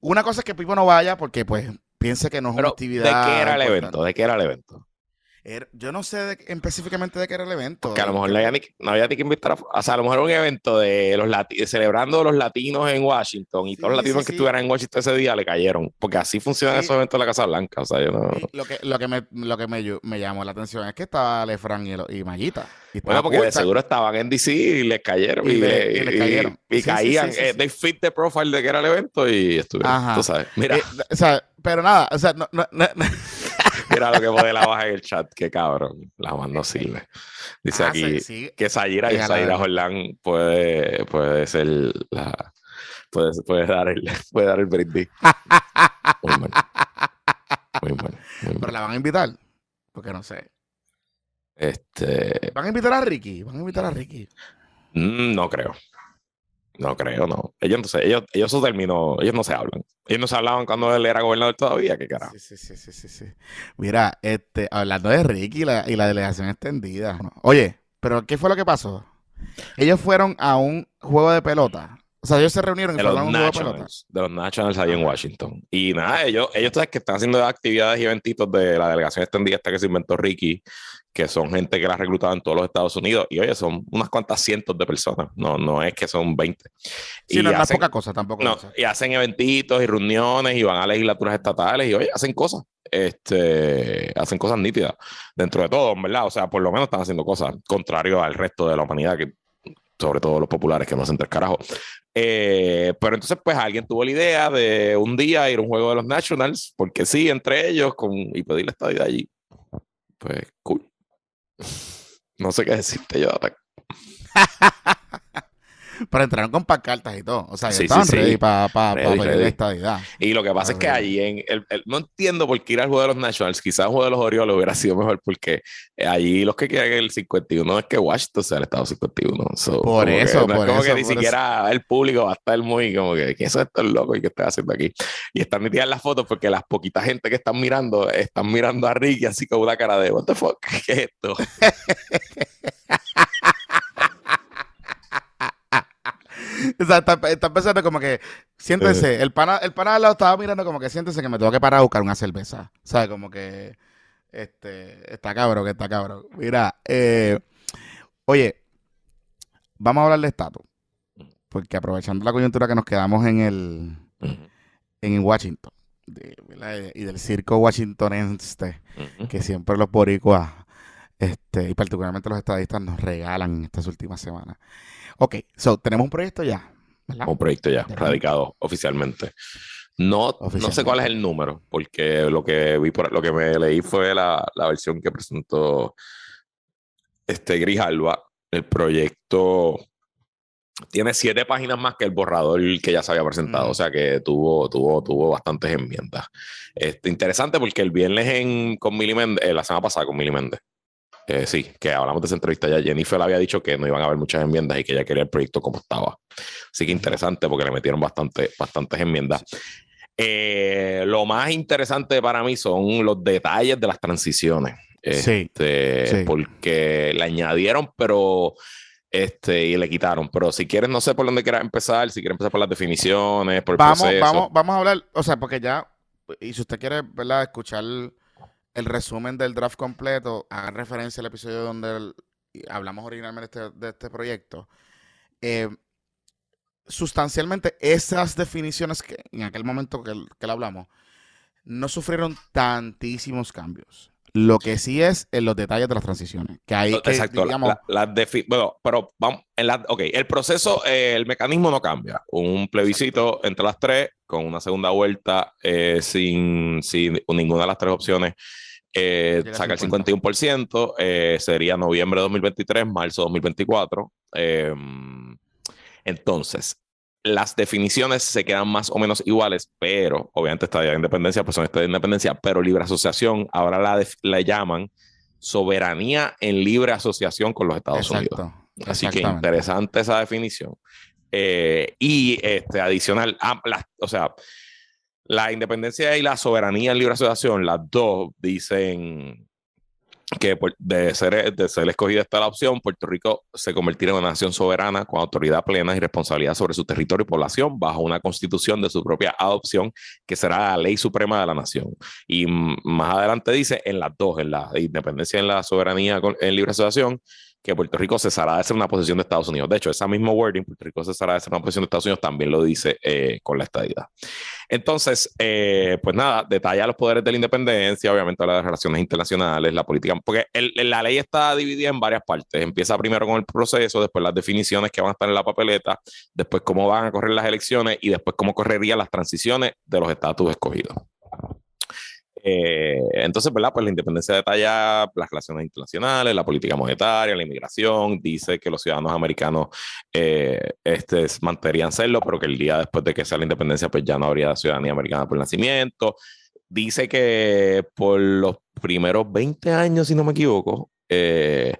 Speaker 2: una cosa es que Pipo no vaya porque pues piense que no es una
Speaker 1: Pero, ¿de
Speaker 2: actividad
Speaker 1: qué era el
Speaker 2: importante.
Speaker 1: evento? ¿De qué era el evento?
Speaker 2: Era- yo no sé de- específicamente de qué era el evento.
Speaker 1: Que a lo mejor no había, ni, no había ni que invitar a. O sea, a lo mejor era un evento de los lati- celebrando los latinos en Washington y
Speaker 2: Sí,
Speaker 1: todos los latinos
Speaker 2: sí,
Speaker 1: que
Speaker 2: sí.
Speaker 1: estuvieran en Washington ese día le cayeron. Porque así funcionan esos eventos de la Casa Blanca. O sea, yo no.
Speaker 2: Lo que, lo que, me, lo que me, ll- me llamó la atención es que estaba Lefran y, y Mayita. Y
Speaker 1: Bueno, porque de seguro estaban en DC y les cayeron.
Speaker 2: Y
Speaker 1: Y,
Speaker 2: le- y les cayeron.
Speaker 1: y caían. eh. They fit the profile de que era el evento y estuvieron.
Speaker 2: Ajá.
Speaker 1: Tú sabes. Mira,
Speaker 2: eh, o sea, pero nada, o sea, no- no- *laughs*
Speaker 1: mira lo que pone la baja en el chat. Qué cabrón. La mano no sirve. Dice
Speaker 2: Ah,
Speaker 1: aquí
Speaker 2: sí,
Speaker 1: que Sayira y Sayira Jorlán puede, puede ser la. Puede, puede dar el, *laughs* puede dar el brindis. Muy bueno. Muy bueno. Muy
Speaker 2: Pero la van a invitar. Porque no sé.
Speaker 1: Este.
Speaker 2: Van a invitar a Ricky. Van a invitar a Ricky.
Speaker 1: mm, No creo. No creo, no. Ellos, entonces, ellos, ellos se terminó, ellos no se hablan. Ellos no se hablaban cuando él era gobernador todavía, qué carajo.
Speaker 2: Sí, sí, sí, sí, sí, sí. Mira, este, hablando de Ricky y la, y la delegación extendida. Oye, pero ¿qué fue lo que pasó? Ellos fueron a un juego de pelota. O sea, ellos se reunieron y
Speaker 1: De los
Speaker 2: un juego de pelota.
Speaker 1: Nationals, de los Nationals ahí en Washington. Y nada, ellos, ellos sabes que están haciendo actividades y eventitos de la delegación extendida esta que se inventó Ricky, que son gente que la ha reclutado en todos los Estados Unidos. Y oye, son unas cuantas cientos de personas. No, no es que son 20.
Speaker 2: Sí,
Speaker 1: y
Speaker 2: no,
Speaker 1: hacen-
Speaker 2: poca cosa tampoco.
Speaker 1: No, y hacen eventitos y reuniones y van a legislaturas estatales y oye, hacen cosas. Este, hacen cosas nítidas dentro de todo, ¿verdad? O sea, por lo menos están haciendo cosas, contrario al resto de la humanidad, que sobre todo los populares que no hacen tres carajo. Eh, pero entonces, pues alguien tuvo la idea de un día ir a un juego de los Nationals, porque sí, entre ellos, con, y pedir la estadía allí. Pues cool. *laughs* No sé qué decirte yo. *laughs*
Speaker 2: Pero entraron con pancartas y todo. O sea,
Speaker 1: Sí,
Speaker 2: estaban
Speaker 1: sí, sí.
Speaker 2: ready para pa, pa pedir estadidad.
Speaker 1: Y lo que pasa es que allí en el, el- no entiendo por qué ir al juego de los Nationals, quizás el juego de los Orioles hubiera sido mejor porque eh, allí los que quieren el 51 es que Washington sea el estado 51. So,
Speaker 2: Por
Speaker 1: como que
Speaker 2: eso,
Speaker 1: no es
Speaker 2: por
Speaker 1: como
Speaker 2: eso,
Speaker 1: que ni
Speaker 2: por eso.
Speaker 1: siquiera el público va a estar muy como que ¿qué es esto loco y qué estás haciendo aquí? Y están metidas las fotos porque las poquitas gente que están mirando están mirando a Ricky así con una cara de what the fuck, *laughs* ¿qué es esto? *laughs*
Speaker 2: O sea, está, está pensando como que, siéntense, el pana, el pana al lado estaba mirando como que siéntense que me tengo que parar a buscar una cerveza. O sea, como que, este, está cabrón, que está cabrón. Mira, eh, oye, vamos a hablar de estatus. Porque aprovechando la coyuntura que nos quedamos en el, en Washington, y del circo washingtonense, que siempre los boricuas, este, y particularmente los estadistas, nos regalan estas últimas semanas. Ok, so, tenemos un proyecto ya, ¿verdad?
Speaker 1: un proyecto ya radicado oficialmente. No, no sé cuál es el número, porque lo que vi por lo que me leí fue la, la versión que presentó este Grijalva. El proyecto tiene siete páginas más que el borrador que ya se había presentado,
Speaker 2: Mm.
Speaker 1: o sea que tuvo, tuvo, tuvo bastantes enmiendas. Este, interesante porque el viernes en, con Mili Méndez, eh, la semana pasada con Mili Méndez, eh, sí, que hablamos de esa entrevista ya, Jennifer le había dicho que no iban a haber muchas enmiendas y que ella quería el proyecto como estaba. Así que interesante porque le metieron bastante, bastantes enmiendas. Eh, lo más interesante para mí son los detalles de las transiciones.
Speaker 2: Sí,
Speaker 1: Este,
Speaker 2: sí.
Speaker 1: Porque le añadieron, pero este, y le quitaron. Pero si quieres, no sé por dónde quieras empezar, si quieres empezar por las definiciones, por el
Speaker 2: Vamos,
Speaker 1: proceso.
Speaker 2: vamos, vamos a hablar, o sea, porque ya, y si usted quiere, ¿verdad? Escuchar el resumen del draft completo, haga referencia al episodio donde hablamos originalmente de este, de este proyecto. Eh, sustancialmente, esas definiciones que en aquel momento que, que hablamos, no sufrieron tantísimos cambios. Lo que sí es en los detalles de las transiciones. Que hay que,
Speaker 1: Exacto.
Speaker 2: digamos,
Speaker 1: la- bueno, pero vamos, en la, ok, el proceso, eh, el mecanismo no cambia. Un plebiscito entre las tres, con una segunda vuelta, eh, sin, sin ninguna de las tres opciones, eh, saca el
Speaker 2: 50.
Speaker 1: 51%, eh, sería noviembre de 2023, marzo de 2024. eh, entonces, las definiciones se quedan más o menos iguales, pero obviamente estadía de independencia, pues son estados de independencia, pero libre asociación ahora la, la llaman soberanía en libre asociación con los Estados Unidos.
Speaker 2: exacto.
Speaker 1: Así que interesante esa definición. Eh, y este, adicional, ah, las- o sea, la independencia y la soberanía en libre asociación, las dos dicen que de ser, de ser escogida esta la opción, Puerto Rico se convertirá en una nación soberana con autoridad plena y responsabilidad sobre su territorio y población bajo una constitución de su propia adopción que será la ley suprema de la nación. Y más adelante dice en las dos, en la independencia en la soberanía en libre asociación, que Puerto Rico cesará de ser una posesión de Estados Unidos. De hecho, esa misma wording, Puerto Rico cesará de ser una posesión de Estados Unidos, también lo dice eh, con la estadidad. Entonces, eh, pues nada, detalla los poderes de la independencia, obviamente habla de relaciones internacionales, la política, porque la ley está dividida en varias partes. Empieza primero con el proceso, después las definiciones que van a estar en la papeleta, después cómo van a correr las elecciones y después cómo correrían las transiciones de los estatus escogidos. Eh, entonces, ¿verdad? Pues la independencia detalla las relaciones internacionales, la política monetaria, la inmigración, dice que los ciudadanos americanos eh, este, mantendrían serlo, pero que el día después de que sea la independencia, pues ya no habría ciudadanía americana por nacimiento. Dice que por los primeros 20 años, si no me equivoco, eh,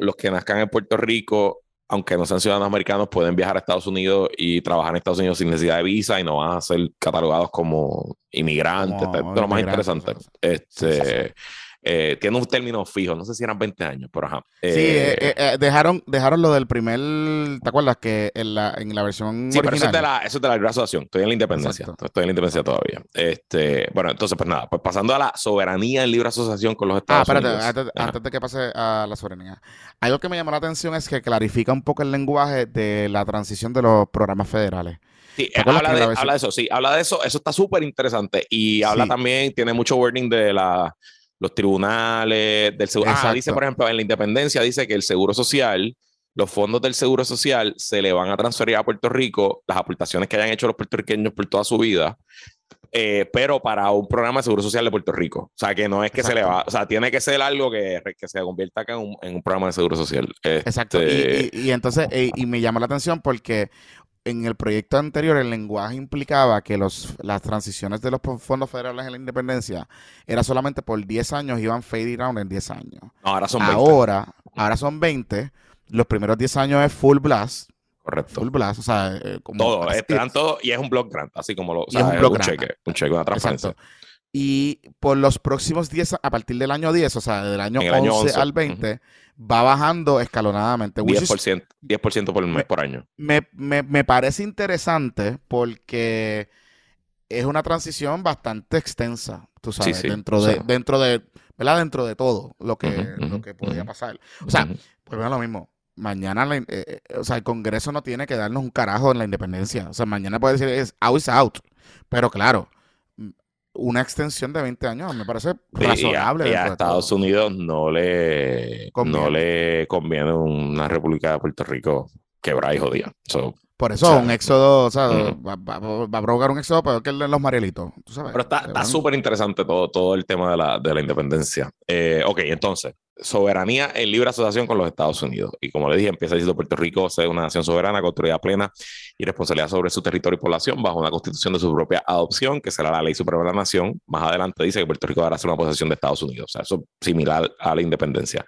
Speaker 1: los que nazcan en Puerto Rico, aunque no sean ciudadanos americanos, pueden viajar a Estados Unidos y trabajar en Estados Unidos sin necesidad de visa y no van a ser catalogados como inmigrantes. Es lo más interesante. Este. Eh, tiene un término fijo, no sé si eran 20 años, pero ajá.
Speaker 2: Sí,
Speaker 1: Eh,
Speaker 2: eh, eh, dejaron, dejaron lo del primer, ¿te acuerdas? Que en la, en la versión
Speaker 1: Sí, pero eso es, de la, eso es de la libre asociación. Estoy en la independencia.
Speaker 2: Exacto.
Speaker 1: Estoy en la independencia todavía. Este, bueno, entonces, pues nada, pues pasando a la soberanía en libre asociación con los
Speaker 2: Ah,
Speaker 1: Estados
Speaker 2: espérate,
Speaker 1: Unidos.
Speaker 2: antes, de que pase a la soberanía. Algo que me llamó la atención es que clarifica un poco el lenguaje de la transición de los programas federales.
Speaker 1: Sí,
Speaker 2: ¿Te acuerdas
Speaker 1: habla de, habla eso, sí, habla de eso, eso está súper interesante y habla
Speaker 2: Sí.
Speaker 1: también, tiene mucho wording de la, los tribunales, del seguro. Ah, dice, por ejemplo, en la independencia dice que el seguro social, los fondos del seguro social se le van a transferir a Puerto Rico, las aportaciones que hayan hecho los puertorriqueños por toda su vida, eh, pero para un programa de seguro social de Puerto Rico. O sea, que no es que se le va, o sea, tiene que ser algo que, que se convierta acá en un, en un programa de seguro social.
Speaker 2: Exacto.
Speaker 1: Este,
Speaker 2: Y, y- y entonces, eh, y me llamó la atención porque en el proyecto anterior el lenguaje implicaba que los, las transiciones de los fondos federales en la independencia era solamente por 10 años, iban fading out en 10 años.
Speaker 1: no, ahora son 20.
Speaker 2: Ahora, ahora son 20. Los primeros 10 años es full blast.
Speaker 1: Correcto.
Speaker 2: Full blast, o sea, eh, como
Speaker 1: Todo, eh, te dan todo y es un block grant, así como lo, o sea,
Speaker 2: es un
Speaker 1: es
Speaker 2: block
Speaker 1: un
Speaker 2: grant.
Speaker 1: cheque, un cheque, una transferencia.
Speaker 2: Exacto. Y por los próximos 10, a partir del año 10, o sea, del año
Speaker 1: En el año
Speaker 2: 11,
Speaker 1: 11,
Speaker 2: al 20, va bajando escalonadamente. which is
Speaker 1: 10%, 10% por mes
Speaker 2: Me-
Speaker 1: por año.
Speaker 2: me, me- me parece interesante porque es una transición bastante extensa, tú sabes,
Speaker 1: sí,
Speaker 2: dentro de,
Speaker 1: sea.
Speaker 2: dentro de, ¿verdad? Dentro de todo lo que, lo que podía
Speaker 1: ujú.
Speaker 2: pasar. O sea,
Speaker 1: Ujú.
Speaker 2: pues es lo mismo. Mañana, la eh, eh, o sea, el Congreso no tiene que darnos un carajo en la independencia. O sea, mañana puede decir es out is out. Pero claro, una extensión de 20 años me parece
Speaker 1: Y- y a-
Speaker 2: razonable.
Speaker 1: Y a, Estados
Speaker 2: todo.
Speaker 1: Unidos no le,
Speaker 2: Conviene.
Speaker 1: no le conviene una República de Puerto Rico quebrada y jodida. So,
Speaker 2: Por eso,
Speaker 1: o sea,
Speaker 2: un éxodo, o sea,
Speaker 1: ujú.
Speaker 2: va, va- va a provocar un éxodo peor que el de los Marielitos. ¿tú sabes?
Speaker 1: pero está súper interesante todo, todo el tema de la, de la independencia. Eh, ok, entonces, soberanía en libre asociación con los Estados Unidos. Y como le dije, empieza diciendo Puerto Rico ser una nación soberana, con autoridad plena y responsabilidad sobre su territorio y población bajo una constitución de su propia adopción, que será la ley suprema de la nación. Más adelante dice que Puerto Rico dará ser una posesión de Estados Unidos. O sea, eso es similar a la independencia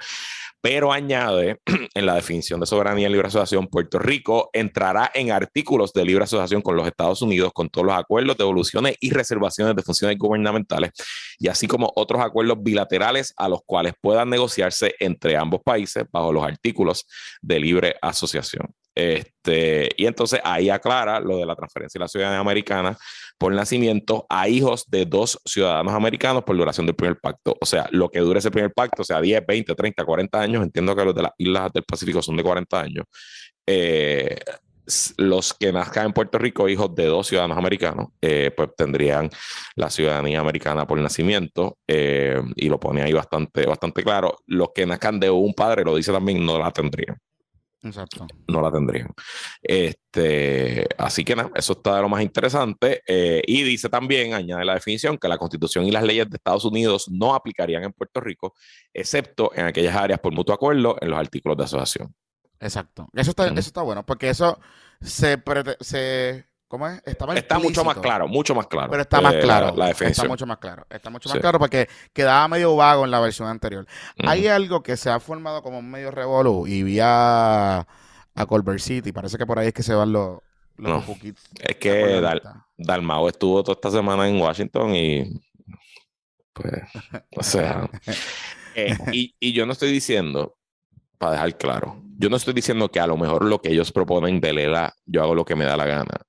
Speaker 1: pero añade *clears throat* en la definición de soberanía y libre asociación, Puerto Rico entrará en artículos de libre asociación con los Estados Unidos con todos los acuerdos, devoluciones y reservaciones de funciones gubernamentales, y así como otros acuerdos bilaterales a los cuales puedan negociarse entre ambos países bajo los artículos de libre asociación. Este, y entonces ahí aclara lo de la transferencia de la ciudadanía americana por nacimiento a hijos de dos ciudadanos americanos por duración del primer pacto. O sea, lo que dure ese primer pacto, o sea, 10, 20, 30, 40 años, entiendo que los de las islas del Pacífico son de 40 años. Eh, los que nazcan en Puerto Rico, hijos de dos ciudadanos americanos, eh, pues tendrían la ciudadanía americana por nacimiento eh, y lo pone ahí bastante, bastante claro. Los que nazcan de un padre, lo dice también, no la tendrían.
Speaker 2: Exacto.
Speaker 1: No la tendrían. Este, así que nada, eso está de lo más interesante. Eh, y dice también, añade la definición, que la constitución y las leyes de Estados Unidos no aplicarían en Puerto Rico, excepto en aquellas áreas por mutuo acuerdo en los artículos de asociación.
Speaker 2: Exacto. Eso está, eso está bueno, porque eso se, se ¿Cómo es?
Speaker 1: está mucho más claro, mucho más claro.
Speaker 2: Pero está más eh, claro. La, definición. Está mucho más claro. Está mucho más claro porque quedaba medio vago en la versión anterior. Hay algo que se ha formado como un medio revolu y vía a Colbert City. Parece que por ahí es que se van los, los
Speaker 1: no, Es que Dalmao estuvo toda esta semana en Washington y. Pues. o sea. *laughs* Eh, y, y yo no estoy diciendo, para dejar claro, yo no estoy diciendo que a lo mejor lo que ellos proponen de Lela, yo hago lo que me da la gana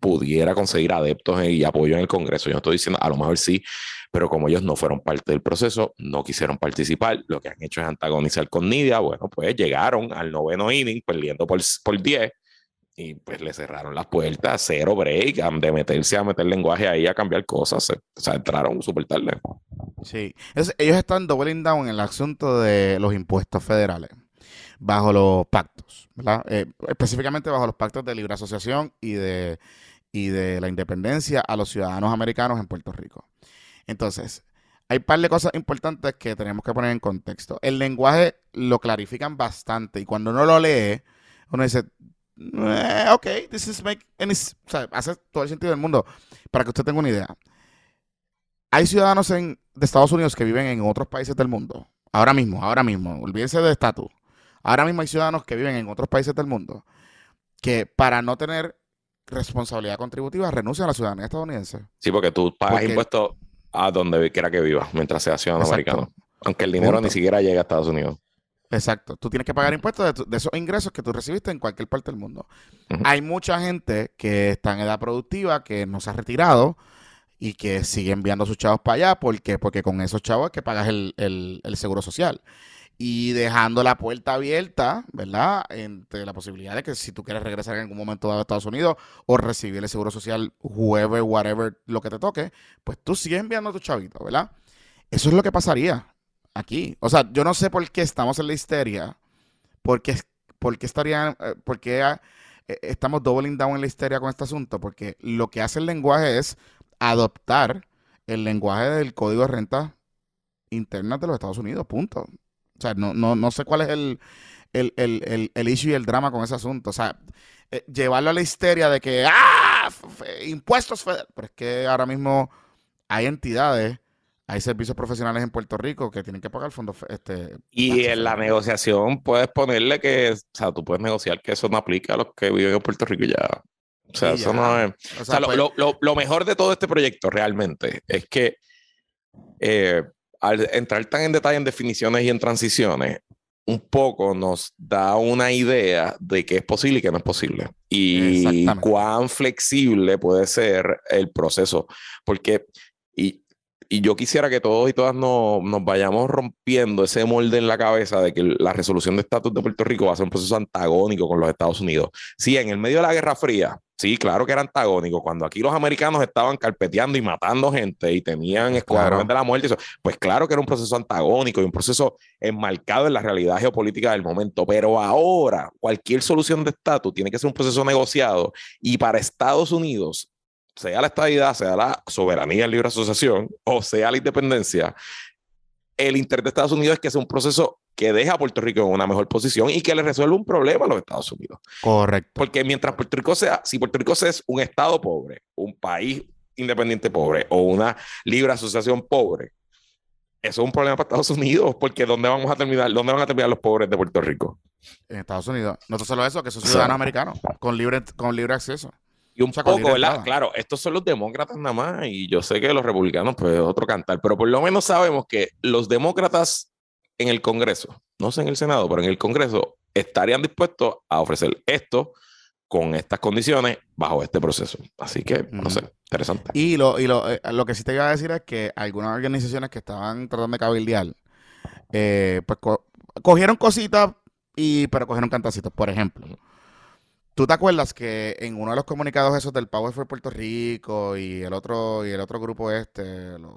Speaker 1: pudiera conseguir adeptos y apoyo en el Congreso. Yo estoy diciendo, a lo mejor sí, pero como ellos no fueron parte del proceso, no quisieron participar, lo que han hecho es antagonizar con Nidia, bueno, pues llegaron al noveno inning perdiendo por, por 10 y pues le cerraron las puertas, cero break, de meterse a meter lenguaje ahí a cambiar cosas, o sea, entraron súper tarde.
Speaker 2: Sí, ellos están doubling down en el asunto de los impuestos federales bajo los pactos, ¿verdad? Eh, específicamente bajo los pactos de libre asociación y de y de la independencia a los ciudadanos americanos en Puerto Rico. Entonces, hay un par de cosas importantes que tenemos que poner en contexto. El lenguaje lo clarifican bastante y cuando uno lo lee, uno dice, eh, ok, this is make any, o sea, hace todo el sentido del mundo. Para que usted tenga una idea, hay ciudadanos de Estados Unidos que viven en otros países del mundo. Ahora mismo, ahora mismo, olvídense de estatus. Ahora mismo hay ciudadanos que viven en otros países del mundo que para no tener responsabilidad contributiva renuncia a la ciudadanía estadounidense.
Speaker 1: Sí, porque tú pagas impuestos a donde quiera que vivas mientras seas ciudadano americano. Aunque el dinero ni siquiera llegue a Estados Unidos.
Speaker 2: Exacto. Tú tienes que pagar impuestos de, esos ingresos que tú recibiste en cualquier parte del mundo. Hay mucha gente que está en edad productiva, que no se ha retirado y que sigue enviando sus chavos para allá. ¿Por Porque con esos chavos es que pagas el, el seguro social y dejando la puerta abierta, ¿verdad? Entre la posibilidad de que si tú quieres regresar en algún momento a Estados Unidos o recibir el seguro social, whoever, whatever, lo que te toque, pues tú sigues enviando a tu chavito, ¿verdad? Eso es lo que pasaría aquí. O sea, yo no sé por qué estamos en la histeria, por qué, por qué estarían, eh, por qué eh, estamos doubling down en la histeria con este asunto, porque lo que hace el lenguaje es adoptar el lenguaje del código de renta interna de los Estados Unidos, punto. O sea, no, no, no sé cuál es el, el, el, el, issue y el drama con ese asunto. O sea, eh, llevarlo a la histeria de que, ¡ah! Impuestos federales. Pero es que ahora mismo hay entidades, hay servicios profesionales en Puerto Rico que tienen que pagar fondos. Este,
Speaker 1: y en la negociación puedes ponerle que, o sea, tú puedes negociar que eso no aplica a los que viven en Puerto Rico ya. O sea, eso no es. O sea, pues lo, lo, lo, mejor de todo este proyecto realmente es que eh, al entrar tan en detalle en definiciones y en transiciones, un poco nos da una idea de qué es posible y qué no es posible. Y cuán flexible puede ser el proceso. Porque, y, y yo quisiera que todos y todas nos, nos, vayamos rompiendo ese molde en la cabeza de que la resolución de estatus de Puerto Rico va a ser un proceso antagónico con los Estados Unidos. Sí, en el medio de la Guerra Fría, Sí, claro que era antagónico. Cuando aquí los americanos estaban carpeteando y matando gente y tenían escuadrones de la muerte, pues claro que era un proceso antagónico y un proceso enmarcado en la realidad geopolítica del momento. Pero ahora, cualquier solución de estatus tiene que ser un proceso negociado y para Estados Unidos, sea la estabilidad, sea la soberanía libre asociación o sea la independencia, el interés de Estados Unidos es que sea un proceso que deje a Puerto Rico en una mejor posición y que le resuelva un problema a los Estados Unidos.
Speaker 2: Correcto.
Speaker 1: Porque mientras Puerto Rico sea, si Puerto Rico es un estado pobre, un país independiente pobre o una libre asociación pobre, eso es un problema para Estados Unidos, porque ¿dónde vamos a terminar? ¿Dónde van a terminar los pobres de Puerto Rico?
Speaker 2: En Estados Unidos. No solo eso, que son ciudadanos americanos, con libre, con libre acceso.
Speaker 1: Y un poco, ¿verdad? Claro, estos son los demócratas nada más, y yo sé que los republicanos, pues, otro cantar, pero por lo menos sabemos que los demócratas en el Congreso, no sé en el Senado, pero en el Congreso, estarían dispuestos a ofrecer esto con estas condiciones bajo este proceso. Así que, no sé, interesante.
Speaker 2: Y, lo, y lo, eh, lo, que sí te iba a decir es que algunas organizaciones que estaban tratando de cabildear, eh, pues cogieron cositas, y, pero cogieron cantacitos. Por ejemplo, ¿tú te acuerdas que en uno de los comunicados esos del Power for Puerto Rico y el otro y el otro grupo este, los,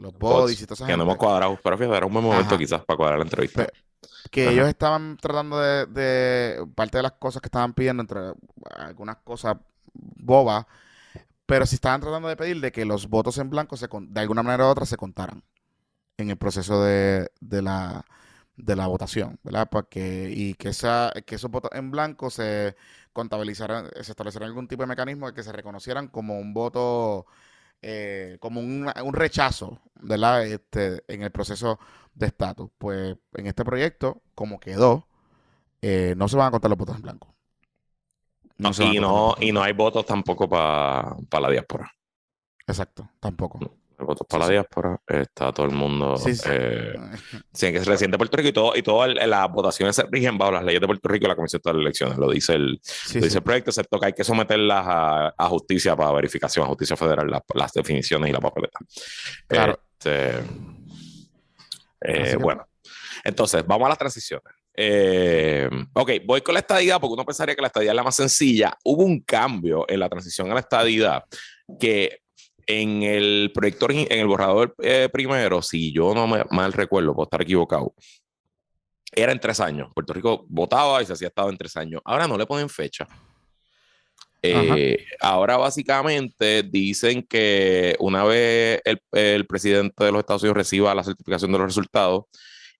Speaker 2: los bodies y todo eso?
Speaker 1: Que no hemos cuadrado, pero fíjate, era un buen momento quizás para cuadrar la entrevista
Speaker 2: que ellos estaban tratando de, parte de las cosas que estaban pidiendo, entre algunas cosas bobas, pero sí estaban tratando de pedir de que los votos en blanco se, de alguna manera u otra se contaran en el proceso de, la, de la votación, ¿verdad? Porque, y que, esa, que esos votos en blanco se contabilizaran, se estableciera algún tipo de mecanismo de que se reconocieran como un voto eh, como un, rechazo, ¿verdad? Este, en el proceso de estatus. Pues en este proyecto, como quedó, eh, no se van a contar los votos en blanco.
Speaker 1: No y, no, y no hay votos tampoco para la diáspora.
Speaker 2: Exacto, tampoco
Speaker 1: votos para la diáspora, está todo el mundo. Sí, Eh, que es reciente Puerto Rico y todo, y todas las votaciones se rigen bajo las leyes de Puerto Rico y la Comisión de las Elecciones. Lo dice el, dice el proyecto, excepto que hay que someterlas a, justicia para verificación, a justicia federal, las definiciones y la papeleta. Claro. Este, eh, bueno, entonces vamos a las transiciones. Eh, ok, voy con la estadidad porque uno pensaría que la estadidad es la más sencilla. Hubo un cambio en la transición a la estadidad que en el proyector, en el borrador eh, primero, si yo no me mal recuerdo, puedo estar equivocado, era en tres años. Puerto Rico votaba y se hacía estado en tres años. Ahora no le ponen fecha. Eh, ahora básicamente dicen que una vez el, el, presidente de los Estados Unidos reciba la certificación de los resultados,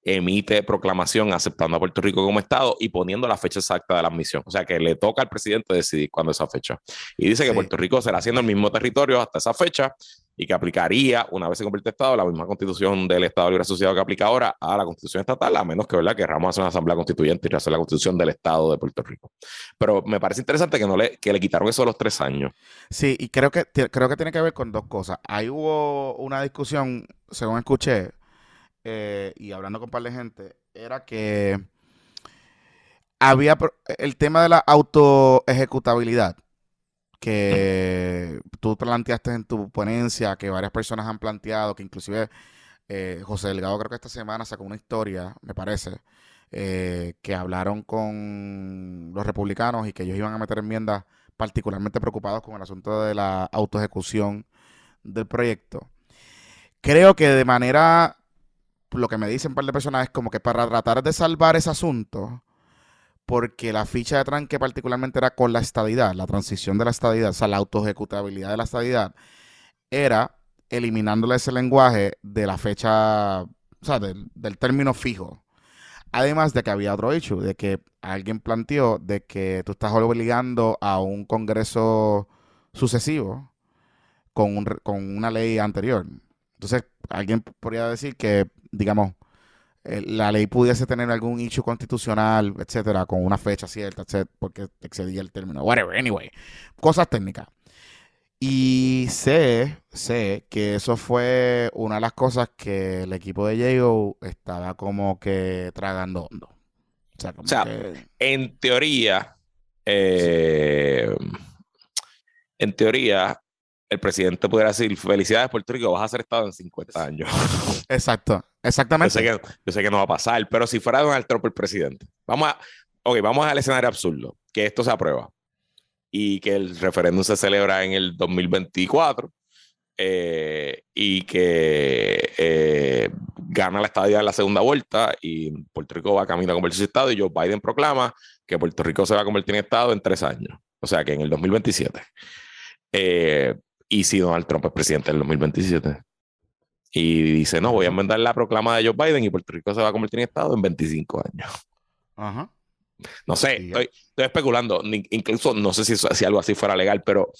Speaker 1: emite proclamación aceptando a Puerto Rico como Estado y poniendo la fecha exacta de la admisión. O sea que le toca al presidente decidir cuándo es esa fecha. Y dice que Puerto Rico será siendo el mismo territorio hasta esa fecha y que aplicaría, una vez se convierte Estado, la misma constitución del Estado Libre Asociado que aplica ahora a la constitución estatal, a menos que, ¿verdad?, querramos hacer una asamblea constituyente y hacer la constitución del Estado de Puerto Rico. Pero me parece interesante que no le, que le quitaron eso a los tres años.
Speaker 2: Sí, y creo que, creo que tiene que ver con dos cosas. Ahí hubo una discusión, según escuché, eh, y hablando con un par de gente, era que había el tema de la autoejecutabilidad que tú planteaste en tu ponencia, que varias personas han planteado, que inclusive eh, José Delgado creo que esta semana sacó una historia, me parece, eh, que hablaron con los republicanos y que ellos iban a meter enmiendas particularmente preocupados con el asunto de la autoejecución del proyecto. Creo que de manera lo que me dicen un par de personas es como que para tratar de salvar ese asunto, porque la ficha de tranque particularmente era con la estadidad, la transición de la estadidad, o sea, la autoejecutabilidad de la estadidad, era eliminándole ese lenguaje de la fecha, o sea, del, término fijo. Además de que había otro hecho, de que alguien planteó de que tú estás obligando a un congreso sucesivo con, con una ley anterior. Entonces, alguien podría decir que digamos, eh, la ley pudiese tener algún issue constitucional, etcétera, con una fecha cierta, etcétera, porque excedía el término. Whatever, anyway. Cosas técnicas. Y sé, sé que eso fue una de las cosas que el equipo de Diego estaba como que tragando hondo.
Speaker 1: O sea, en teoría, eh, en teoría, el presidente pudiera decir, felicidades Puerto Rico, vas a ser Estado en 50 años. *laughs*
Speaker 2: Exacto, exactamente.
Speaker 1: Yo sé, que, no va a pasar, pero si fuera Donald Trump el presidente, vamos a, ok, vamos al escenario absurdo, que esto se aprueba y que el referéndum se celebra en el 2024 eh, y que eh, gana la estadía en la segunda vuelta y Puerto Rico va camino a convertirse en Estado y Joe Biden proclama que Puerto Rico se va a convertir en Estado en tres años, o sea que en el 2027. Eh, y si Donald Trump es presidente en el 2027 y dice, no, voy a enmendar la proclama de Joe Biden y Puerto Rico se va a convertir en Estado en 25 años.
Speaker 2: Ajá.
Speaker 1: No sé, estoy, estoy, especulando, incluso no sé si, si algo así fuera legal, pero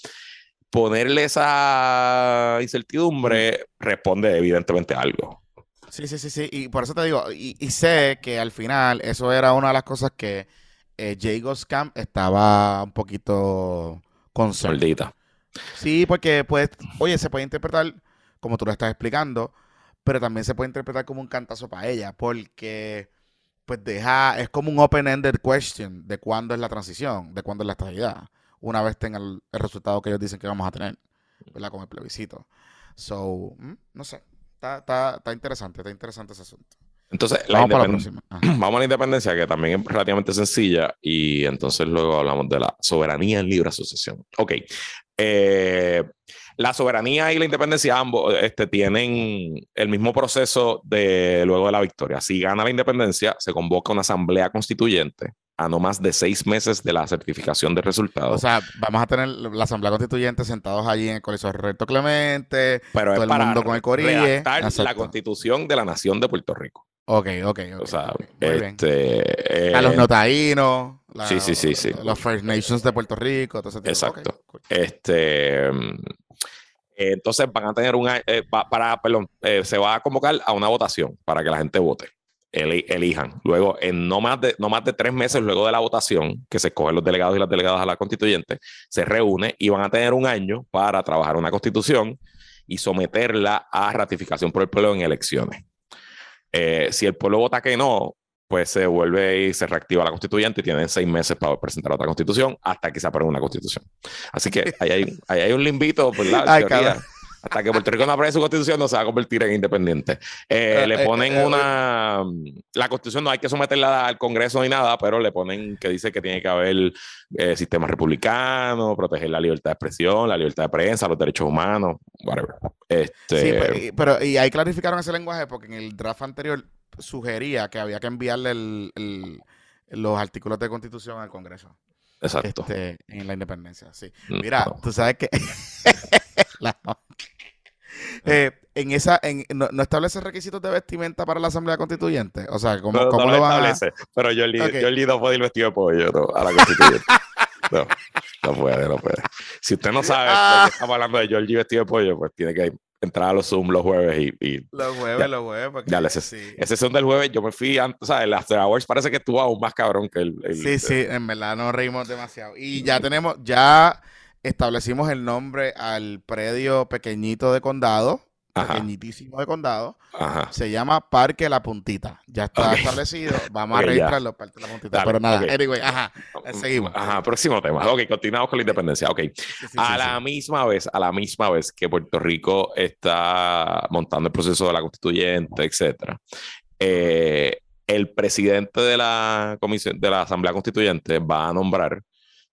Speaker 1: ponerle esa incertidumbre responde evidentemente a algo.
Speaker 2: Sí, sí, sí, sí, y por eso te digo, y, sé que al final eso era una de las cosas que eh, Jagos Camp estaba un poquito
Speaker 1: concernida.
Speaker 2: Sí, porque pues, oye, se puede interpretar como tú lo estás explicando, pero también se puede interpretar como un cantazo para ella, porque pues deja, es como un open-ended question de cuándo es la transición, de cuándo es la estabilidad, una vez tenga el, resultado que ellos dicen que vamos a tener, ¿verdad? Con el plebiscito. So, mm, no sé, está, está, está interesante, está interesante ese asunto.
Speaker 1: Entonces, vamos, la la *clears throat* vamos a la independencia, que también es relativamente sencilla, y entonces luego hablamos de la soberanía en libre asociación. Ok. Eh, la soberanía y la independencia ambos este, tienen el mismo proceso de luego de la victoria. Si gana la independencia, se convoca una asamblea constituyente a no más de seis meses de la certificación de resultados.
Speaker 2: O sea, vamos a tener la asamblea constituyente sentados allí en el Coliseo Recto Clemente,
Speaker 1: Pero todo el mundo con el la constitución de la nación de Puerto Rico.
Speaker 2: Ok, ok,
Speaker 1: O sea, este,
Speaker 2: a los eh,
Speaker 1: sí, sí, sí, sí.
Speaker 2: los First Nations de Puerto Rico, todo ese tipo.
Speaker 1: Exacto. Este, entonces van a tener un, eh, para, perdón, eh, se va a convocar a una votación para que la gente vote, elijan. Luego, en no más, de, no más de tres meses luego de la votación, que se escogen los delegados y las delegadas a la constituyente, se reúne y van a tener un año para trabajar una constitución y someterla a ratificación por el pueblo en elecciones. Eh, si el pueblo vota que no, pues se vuelve y se reactiva la constituyente y tienen seis meses para presentar otra constitución hasta que se apruebe una constitución. Así que ahí hay, ahí hay un limbito, hasta que Puerto Rico no apruebe su constitución, no se va a convertir en independiente. Eh, eh, le ponen una. La constitución no hay que someterla al Congreso ni nada, pero le ponen que dice que tiene que haber sistema republicano, proteger la libertad de expresión, la libertad de prensa, los derechos humanos, whatever. Este...
Speaker 2: Sí, pero, y ahí clarificaron ese lenguaje porque en el draft anterior sugería que había que enviarle los artículos de constitución al Congreso.
Speaker 1: Exacto.
Speaker 2: Este, en la independencia, sí. Mm, Mira, tú sabes que *laughs* eh, en esa, en, no, establece requisitos de vestimenta para la Asamblea Constituyente. O sea, ¿cómo,
Speaker 1: ¿cómo lo, van establece. Pero yo okay. no puede ir vestido de pollo a la Constituyente. *laughs* No, no puede, no puede. Si usted no sabe por qué estamos hablando de Georgie vestido de pollo, pues tiene que entrar a los Zoom los jueves y...
Speaker 2: los jueves, los jueves.
Speaker 1: Ya, ese, sí. ese son del jueves, yo me fui antes, o sea, el After Hours parece que estuvo aún más cabrón que el...
Speaker 2: sí, sí, en verdad nos reímos demasiado. Y ya tenemos, ya establecimos el nombre al predio pequeñito de condado pequeñitísimo de condado. Se llama Parque La Puntita. Ya está establecido. Vamos a registrarlo, Parque La Puntita. Pero nada, anyway, ajá, seguimos.
Speaker 1: Ajá, próximo tema. Ok, continuamos con la independencia. Ok. a la misma vez, a la misma vez que Puerto Rico está montando el proceso de la constituyente, etcétera, eh, el presidente de la comisión de la Asamblea Constituyente va a nombrar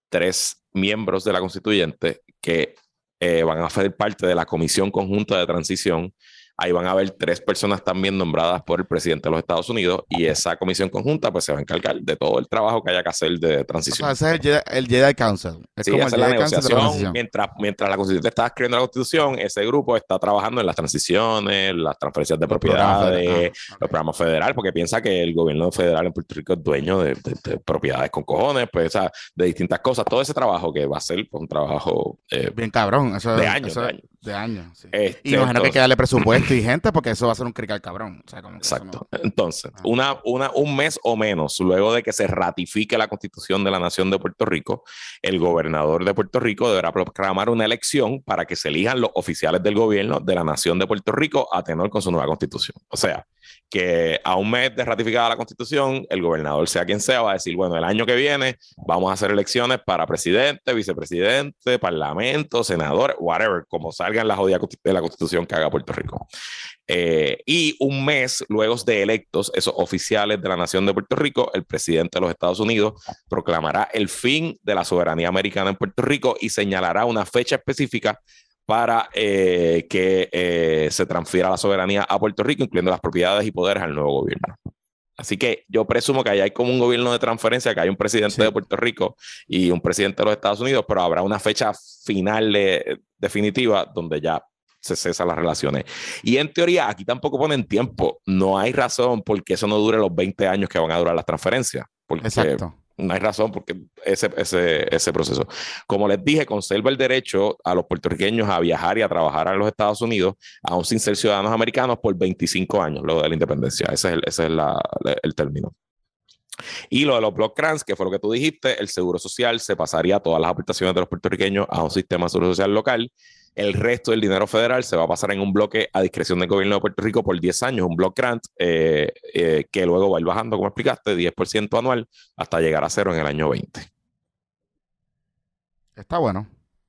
Speaker 1: tres miembros de la constituyente que eh, van a ser parte de la Comisión Conjunta de Transición Ahí van a haber tres personas también nombradas por el presidente de los Estados Unidos y esa comisión conjunta pues se va a encargar de todo el trabajo que haya que hacer de transición.
Speaker 2: O sea, ese es el Jedi, Council.
Speaker 1: Es como la negociación. mientras, mientras la Constitución está escribiendo la Constitución, ese grupo está trabajando en las transiciones, las transferencias de propiedades, ah, los programas federales, porque piensa que el gobierno federal en Puerto Rico es dueño de, propiedades con cojones, pues, de distintas cosas. Todo ese trabajo que va a ser pues, un trabajo...
Speaker 2: Eh, Bien cabrón. Eso,
Speaker 1: de años.
Speaker 2: De años. Sí. Este, y imagino que hay que darle presupuesto y *clears throat* gente porque eso va a ser un crical cabrón.
Speaker 1: Exacto. Entonces, una, una, un mes o menos luego de que se ratifique la constitución de la nación de Puerto Rico, el gobernador de Puerto Rico deberá proclamar una elección para que se elijan los oficiales del gobierno de la nación de Puerto Rico a tenor con su nueva constitución. O sea, que a un mes de ratificada la constitución, el gobernador, sea quien sea, va a decir, bueno, el año que viene vamos a hacer elecciones para presidente, vicepresidente, parlamento, senador, whatever, como salgan las jodidas de la constitución que haga Puerto Rico. Eh, y un mes luego de electos, esos oficiales de la nación de Puerto Rico, el presidente de los Estados Unidos proclamará el fin de la soberanía americana en Puerto Rico y señalará una fecha específica para eh, que eh, se transfiera la soberanía a Puerto Rico, incluyendo las propiedades y poderes al nuevo gobierno. Así que yo presumo que allá hay como un gobierno de transferencia, que hay un presidente de Puerto Rico y un presidente de los Estados Unidos, pero habrá una fecha final definitiva donde ya se cesan las relaciones. Y en teoría, aquí tampoco ponen tiempo. No hay razón porque eso no dure los 20 años que van a durar las transferencias. Porque
Speaker 2: Exacto.
Speaker 1: No hay razón porque ese, ese, proceso. Como les dije, conserva el derecho a los puertorriqueños a viajar y a trabajar en los Estados Unidos, aún sin ser ciudadanos americanos, por 25 años luego de la independencia. Ese es el, ese es el término. Y lo de los block grants, que fue lo que tú dijiste, el seguro social se pasaría a todas las aportaciones de los puertorriqueños a un sistema de seguro social local. El resto del dinero federal se va a pasar en un bloque a discreción del gobierno de Puerto Rico por 10 años, un block grant eh, eh, que luego va a ir bajando, como explicaste, 10% anual hasta llegar a cero en el año 20.
Speaker 2: Está bueno.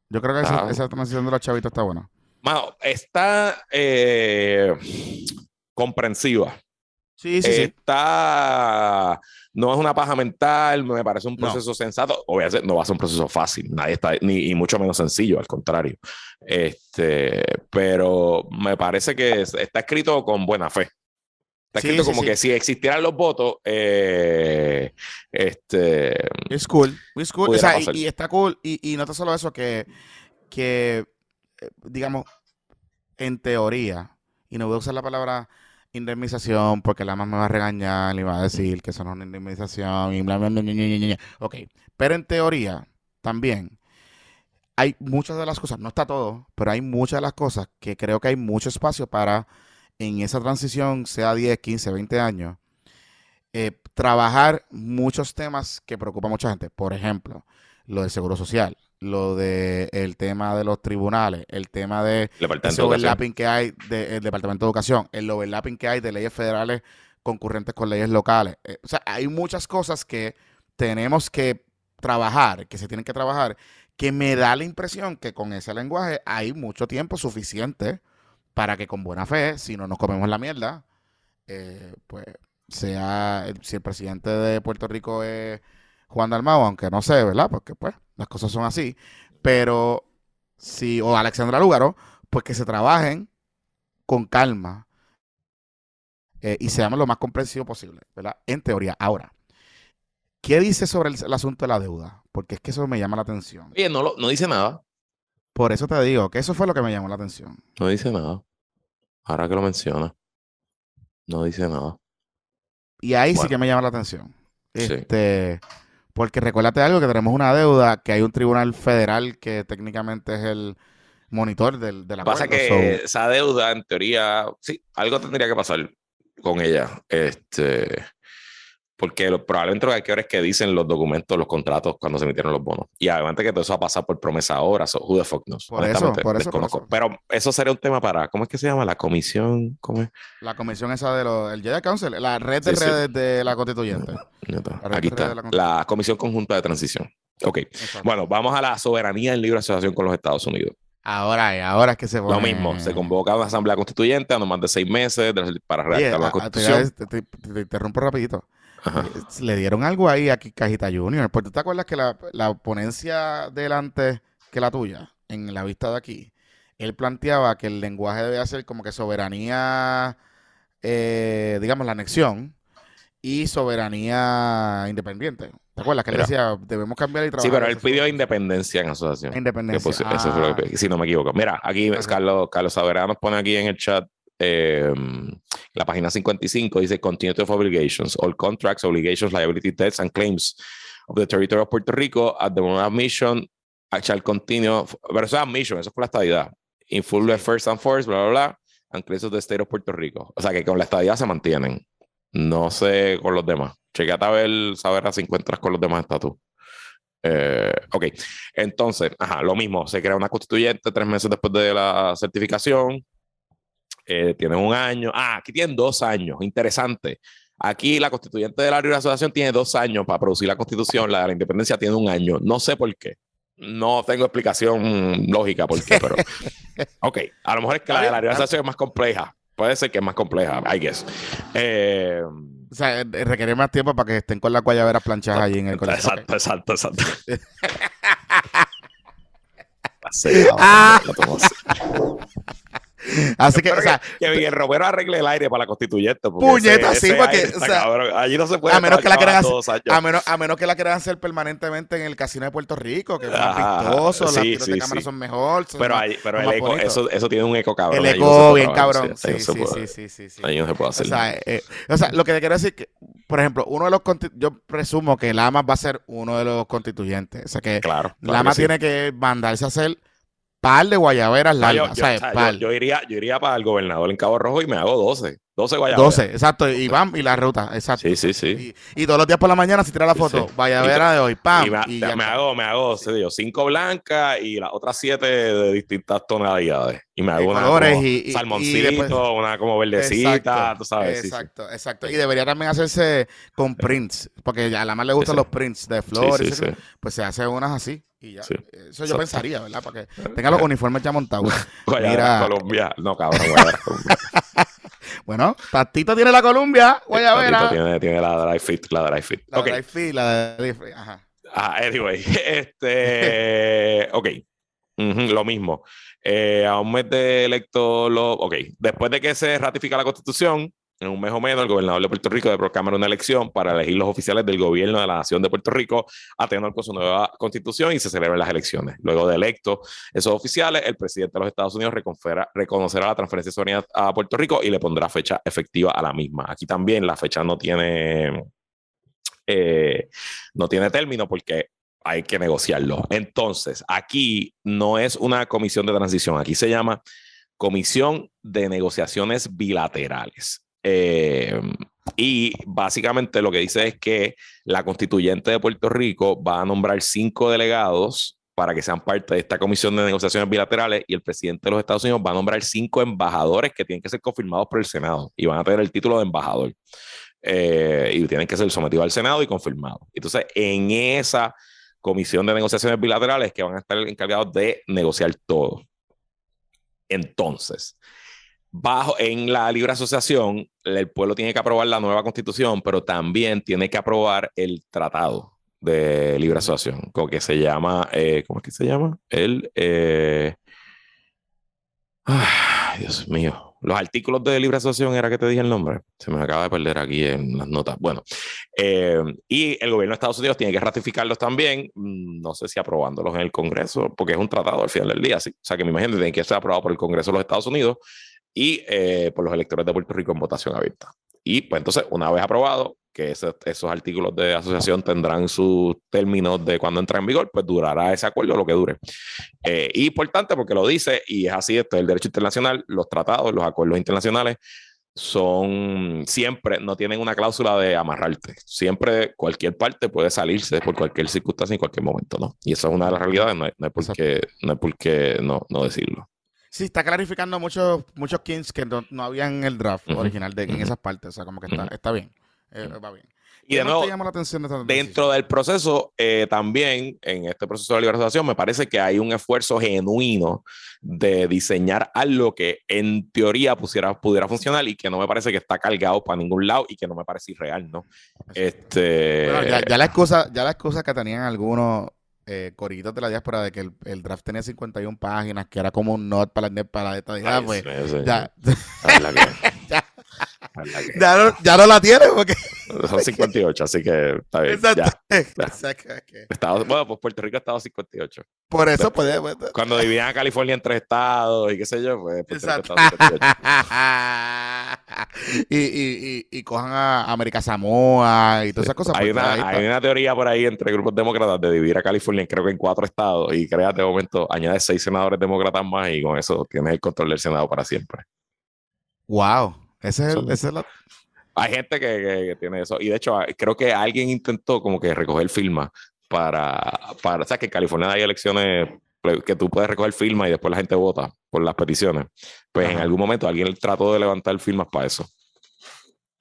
Speaker 2: Yo creo que esa,
Speaker 1: Está-
Speaker 2: esa transición de los chavitos está buena.
Speaker 1: Mano, está eh, comprensiva.
Speaker 2: Sí, sí, sí.
Speaker 1: Está. No es una paja mental, me parece un
Speaker 2: No.
Speaker 1: proceso sensato. Obviamente no va a ser un proceso fácil, nadie está, ni y mucho menos sencillo, al contrario. Este, pero me parece que es- está escrito con buena fe. Está
Speaker 2: Sí,
Speaker 1: escrito
Speaker 2: sí,
Speaker 1: como
Speaker 2: sí.
Speaker 1: que si existieran los votos, eh, este,
Speaker 2: Es cool. Es cool. O sea, y, y está cool. Y, y no tan solo eso, que, que eh, digamos, en teoría, y no voy a usar la palabra indemnización porque la mamá me va a regañar y va a decir que eso no es una indemnización y bla, bla, bla, bla, bla, bla. Ok. Pero en teoría, también, hay muchas de las cosas, no está todo, pero hay muchas de las cosas que creo que hay mucho espacio para, en esa transición, sea 10, 15, 20 años, eh, trabajar muchos temas que preocupan a mucha gente. Por ejemplo, lo del seguro social, lo de el tema de los tribunales, el tema de ese overlapping que hay del Departamento de Educación, el overlapping que hay de leyes federales concurrentes con leyes locales. Eh, o sea, hay muchas cosas que tenemos que trabajar, que se tienen que trabajar, que me da la impresión que con ese lenguaje hay mucho tiempo suficiente para que con buena fe, si no nos comemos la mierda, eh, pues sea, si el presidente de Puerto Rico es Juan Dalmau, aunque no sé, ¿verdad? Porque pues las cosas son así, pero si, o Alexandra Lúgaro, pues que se trabajen con calma eh, y seamos lo más comprensivo posible, ¿verdad? En teoría. Ahora, ¿qué dice sobre el, el asunto de la deuda? Porque es que eso me llama la atención.
Speaker 1: Oye, no, lo- no dice nada.
Speaker 2: Por eso te digo que eso fue lo que me llamó la atención.
Speaker 1: No dice nada. Ahora que lo menciona. No dice nada.
Speaker 2: Y ahí sí que me llama la atención.
Speaker 1: Sí.
Speaker 2: Porque recuérdate algo, que tenemos una deuda, que hay un tribunal federal que técnicamente es el monitor del, de la
Speaker 1: Pasa que esa deuda, en teoría, sí, algo tendría que pasar con ella. Este, porque lo- probablemente lo que hay que ver es que dicen los documentos, los contratos cuando se emitieron los bonos. Y además que todo eso va a pasar por promesa ahora. So, who the fuck knows?
Speaker 2: Por eso, por eso, por eso.
Speaker 1: Pero eso sería un tema para, ¿cómo es que se llama? La comisión, ¿cómo es?
Speaker 2: La comisión esa de los, el Jedi Council, la red de
Speaker 1: Sí, sí.
Speaker 2: redes de la constituyente. La
Speaker 1: Aquí está.
Speaker 2: la
Speaker 1: La Comisión Conjunta de Transición. Ok.
Speaker 2: Exacto.
Speaker 1: Bueno, vamos a la soberanía en libre asociación con los Estados Unidos.
Speaker 2: Ahora ahora es que se
Speaker 1: Lo
Speaker 2: pone-
Speaker 1: mismo, se convoca una asamblea constituyente a no más de seis meses de- para
Speaker 2: Oye,
Speaker 1: redactar la
Speaker 2: a- te,
Speaker 1: constitución.
Speaker 2: te- te- te interrumpo rapidito.
Speaker 1: Ajá.
Speaker 2: Eh, Le dieron algo ahí a Cajita Junior. Porque tú te acuerdas que la, la ponencia delante que la tuya, en la vista de aquí, él planteaba que el lenguaje debía ser como que soberanía, eh, digamos, la anexión y soberanía independiente. ¿Te acuerdas que él decía, debemos cambiar y trabajar?
Speaker 1: Sí, pero él pidió independencia en asociación. Que
Speaker 2: independencia.
Speaker 1: Eso fue lo que
Speaker 2: Ah,
Speaker 1: si no me equivoco. Mira, aquí. Carlos, Carlos Saberá nos pone aquí en el chat eh, la página 55, dice Continuity of Obligations, all contracts, obligations, liability, debts and claims of the territory of Puerto Rico at the moment of admission shall continue, pero eso es admission, eso es por la estadidad. In full first and force, bla, bla, bla, and claims of the state of Puerto Rico. O sea que con la estadidad se mantienen. No sé con los demás. Chequete a ver, saber si encuentras con los demás estatus. Eh, ok, entonces, ajá, lo mismo, se crea una constituyente tres meses después de la certificación, eh, tienen un año, ah, aquí tienen dos años, interesante. Aquí la constituyente de la libre asociación tiene dos años para producir la constitución, la de la independencia tiene un año, no sé por qué. No tengo explicación lógica por qué, pero. *laughs* Ok, a lo mejor es que la de la libre asociación es más compleja. Puede ser que es más compleja, I guess. Eh,
Speaker 2: O sea, eh, requerir más tiempo para que estén con las guayaberas planchadas allí en el colegio.
Speaker 1: Exacto, exacto, exacto. *laughs* Así.
Speaker 2: Que, o sea,
Speaker 1: que Miguel Romero arregle el aire para la constituyente. porque
Speaker 2: Puñeta,
Speaker 1: ese-
Speaker 2: sí,
Speaker 1: ese
Speaker 2: porque, o sea,
Speaker 1: allí no se puede
Speaker 2: a menos que la quieran
Speaker 1: años.
Speaker 2: a menos, a menos que la quieran hacer permanentemente en el casino de Puerto Rico, que es más
Speaker 1: Ajá,
Speaker 2: vistoso, las
Speaker 1: sí,
Speaker 2: de cámara
Speaker 1: sí.
Speaker 2: son mejor. son
Speaker 1: Pero, ahí- pero el eco, eso, eso tiene un eco cabrón.
Speaker 2: el
Speaker 1: no
Speaker 2: eco bien cabrón.
Speaker 1: sí, ahí
Speaker 2: Sí,
Speaker 1: no
Speaker 2: sí,
Speaker 1: puede-
Speaker 2: sí, sí.
Speaker 1: Ahí no se puede
Speaker 2: O
Speaker 1: hacer.
Speaker 2: sea, eh, o sea, lo que te quiero decir que, por ejemplo, uno de los yo presumo que Lama va a ser uno de los constituyentes. O sea que
Speaker 1: claro. claro
Speaker 2: Lama
Speaker 1: que
Speaker 2: tiene que mandarse a hacer par de guayaberas
Speaker 1: No, yo,
Speaker 2: largas.
Speaker 1: yo- o sea, yo-
Speaker 2: Par.
Speaker 1: yo iría, yo iría para el gobernador en Cabo Rojo y me hago 12. 12 guayaberas.
Speaker 2: 12, exacto. Y pam, y la ruta, exacto.
Speaker 1: Sí, sí, sí.
Speaker 2: Y, y todos los días por la mañana se tira la
Speaker 1: Sí,
Speaker 2: foto.
Speaker 1: sí.
Speaker 2: Guayabera de hoy, pam.
Speaker 1: y me,
Speaker 2: y
Speaker 1: me
Speaker 2: ya está.
Speaker 1: hago, me hago, sé yo, cinco blancas y las otras siete de distintas tonalidades. Y me hago
Speaker 2: De
Speaker 1: una
Speaker 2: colores
Speaker 1: como
Speaker 2: y- y- y
Speaker 1: salmoncito,
Speaker 2: después-
Speaker 1: una como verdecita, tú sabes. sí, sí.
Speaker 2: Exacto, exacto. Y debería también hacerse con prints, porque a la más le gustan
Speaker 1: Sí, sí.
Speaker 2: los prints de
Speaker 1: Sí,
Speaker 2: flores,
Speaker 1: sí, sí.
Speaker 2: pues se hace unas así y ya.
Speaker 1: Sí.
Speaker 2: Eso yo
Speaker 1: So-
Speaker 2: pensaría, ¿verdad? Para que *laughs* tenga los uniformes ya montados. *laughs*
Speaker 1: Guayabera
Speaker 2: Mira.
Speaker 1: Colombia. No, cabrón, Guayabera Colombia. *laughs*
Speaker 2: Bueno, Tatito tiene la Columbia, Guayabera.
Speaker 1: Tatito Tiene, tiene la dry fit, la dry fit.
Speaker 2: La
Speaker 1: ok.
Speaker 2: de Life, la de Life, ajá.
Speaker 1: Ah, anyway, este, ok, lo mismo. Eh, a un mes de electo, lo, ok, después de que se ratifica la constitución, en un mes o menos, el gobernador de Puerto Rico debe proclamar una elección para elegir los oficiales del gobierno de la nación de Puerto Rico, a tenor con su nueva constitución y se celebran las elecciones. Luego de electo esos oficiales, el presidente de los Estados Unidos reconocerá la transferencia de soberanía a Puerto Rico y le pondrá fecha efectiva a la misma. Aquí también la fecha no tiene eh, no tiene término porque hay que negociarlo. Entonces, aquí no es una comisión de transición, aquí se llama Comisión de Negociaciones Bilaterales. Eh, y básicamente lo que dice es que la constituyente de Puerto Rico va a nombrar cinco delegados para que sean parte de esta comisión de negociaciones bilaterales y el presidente de los Estados Unidos va a nombrar cinco embajadores que tienen que ser confirmados por el Senado y van a tener el título de embajador eh, y tienen que ser sometidos al Senado y confirmados. Entonces, en esa comisión de negociaciones bilaterales que van a estar encargados de negociar todo. Entonces, bajo en la libre asociación, el pueblo tiene que aprobar la nueva constitución, pero también tiene que aprobar el tratado de libre asociación, que se llama, eh, ¿cómo es que se llama? El, eh, ay, Dios mío, los artículos de libre asociación era que te dije el nombre, se me acaba de perder aquí en las notas. Bueno, eh, y el gobierno de Estados Unidos tiene que ratificarlos también, mm, no sé si aprobándolos en el Congreso, porque es un tratado al final del día, sí. O sea que me imagino que tiene que ser aprobado por el Congreso de los Estados Unidos y eh, por los electores de Puerto Rico en votación abierta. Y pues entonces, una vez aprobado, que ese- esos artículos de asociación tendrán sus términos de cuando entra en vigor, pues durará ese acuerdo lo que dure. Eh, importante porque lo dice, y es así, esto es el derecho internacional, los tratados, los acuerdos internacionales son siempre, no tienen una cláusula de amarrarte. Siempre cualquier parte puede salirse por cualquier circunstancia en cualquier momento, ¿no? Y eso es una de las realidades, no hay, no hay por qué, no, hay por qué no, no decirlo.
Speaker 2: Sí, está clarificando muchos muchos kings que no, no habían en el draft original de, en esas partes. O sea, como que está, está bien. Eh, va bien.
Speaker 1: Y
Speaker 2: ¿Qué
Speaker 1: de nuevo,
Speaker 2: te llama la atención de
Speaker 1: dentro del proceso, eh, también en este proceso de liberalización, me parece que hay un esfuerzo genuino de diseñar algo que en teoría pusiera, pudiera funcionar y que no me parece que está cargado para ningún lado y que no me parece irreal, ¿no? Este.
Speaker 2: Bueno, ya, ya la excusa, ya la excusa que tenían algunos eh, corillitos de la diáspora de que el, el draft tenía 51 páginas, que era como un not para la, para la estadidad,
Speaker 1: Ay,
Speaker 2: pues
Speaker 1: sí, sí,
Speaker 2: ya,
Speaker 1: es la
Speaker 2: ya, no, ya no la tiene porque *laughs*
Speaker 1: Son 58, así que está bien.
Speaker 2: Exacto.
Speaker 1: Ya.
Speaker 2: O sea, que- que-
Speaker 1: Estado- bueno, pues Puerto Rico ha estado 58.
Speaker 2: por eso puede, pues,
Speaker 1: Cuando dividían a California en tres estados y qué sé yo, pues
Speaker 2: Exacto.
Speaker 1: ha estado 58. *laughs*
Speaker 2: y, y, y, y cojan a América Samoa y todas esas cosas.
Speaker 1: Hay
Speaker 2: pues, ahí
Speaker 1: una,
Speaker 2: está.
Speaker 1: hay una teoría por ahí entre grupos demócratas de dividir a California en, creo que en cuatro estados y creas de momento, añades seis senadores demócratas más y con eso tienes el control del Senado para siempre.
Speaker 2: Wow. Ese es, el, es la-
Speaker 1: Hay gente que, que- que tiene eso y de hecho creo que alguien intentó como que recoger firmas para, para, o sea, que en California hay elecciones que tú puedes recoger firmas y después la gente vota por las peticiones. Pues en algún momento alguien trató de levantar firmas para eso.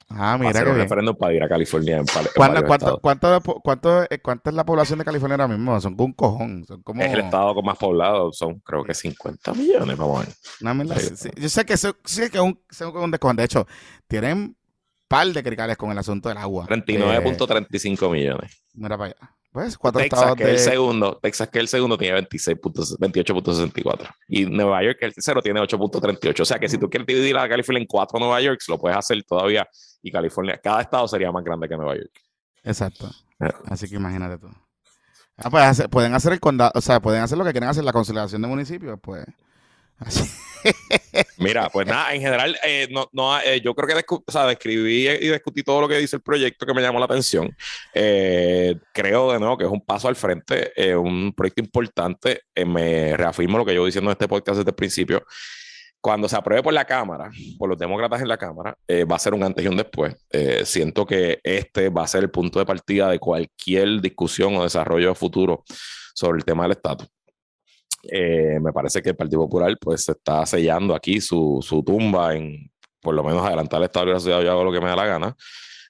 Speaker 2: Ah, mira
Speaker 1: hacer
Speaker 2: que
Speaker 1: un referéndum para ir a California en,
Speaker 2: ¿Cuánto, cuánto, cuánto, cuánto, cuánto, eh, cuánta es la población de California ahora mismo? Son como un cojón. Son como
Speaker 1: Es el estado con más poblado, son creo que 50 millones, vamos a ver.
Speaker 2: mierda
Speaker 1: Sí.
Speaker 2: Sí, Yo sé que sí que es un, es un descojón. De hecho, tienen par de cricales con el asunto del agua. Eh,
Speaker 1: 39.35 millones.
Speaker 2: mira para allá. Pues cuatro
Speaker 1: Texas,
Speaker 2: estados
Speaker 1: que es el
Speaker 2: de...
Speaker 1: segundo, Texas, que es el segundo, tiene 26 puntos- 28.64. Y Nueva York, que es el tercero, tiene 8.38. O sea que si tú quieres dividir a California en cuatro Nueva York, lo puedes hacer todavía. Y California, cada estado sería más grande que Nueva York.
Speaker 2: Exacto.
Speaker 1: Eh.
Speaker 2: Así que imagínate tú. Ah, pues pueden hacer el condado, o sea, pueden hacer lo que quieren hacer, la conciliación de municipios, pues. *laughs*
Speaker 1: Mira, pues nada, en general, eh, no, no, eh, yo creo que describí y discutí todo lo que dice el proyecto que me llamó la atención. Eh, creo de nuevo que es un paso al frente, un proyecto importante. Me reafirmo lo que yo diciendo en este podcast desde el principio. Cuando se apruebe por la Cámara, por los demócratas en la Cámara, va a ser un antes y un después. Siento que este va a ser el punto de partida de cualquier discusión o desarrollo futuro sobre el tema del estatus. Eh, me parece que el Partido Popular pues está sellando aquí su, su tumba en por lo menos adelantar el Estado de la ciudad, yo hago lo que me da la gana.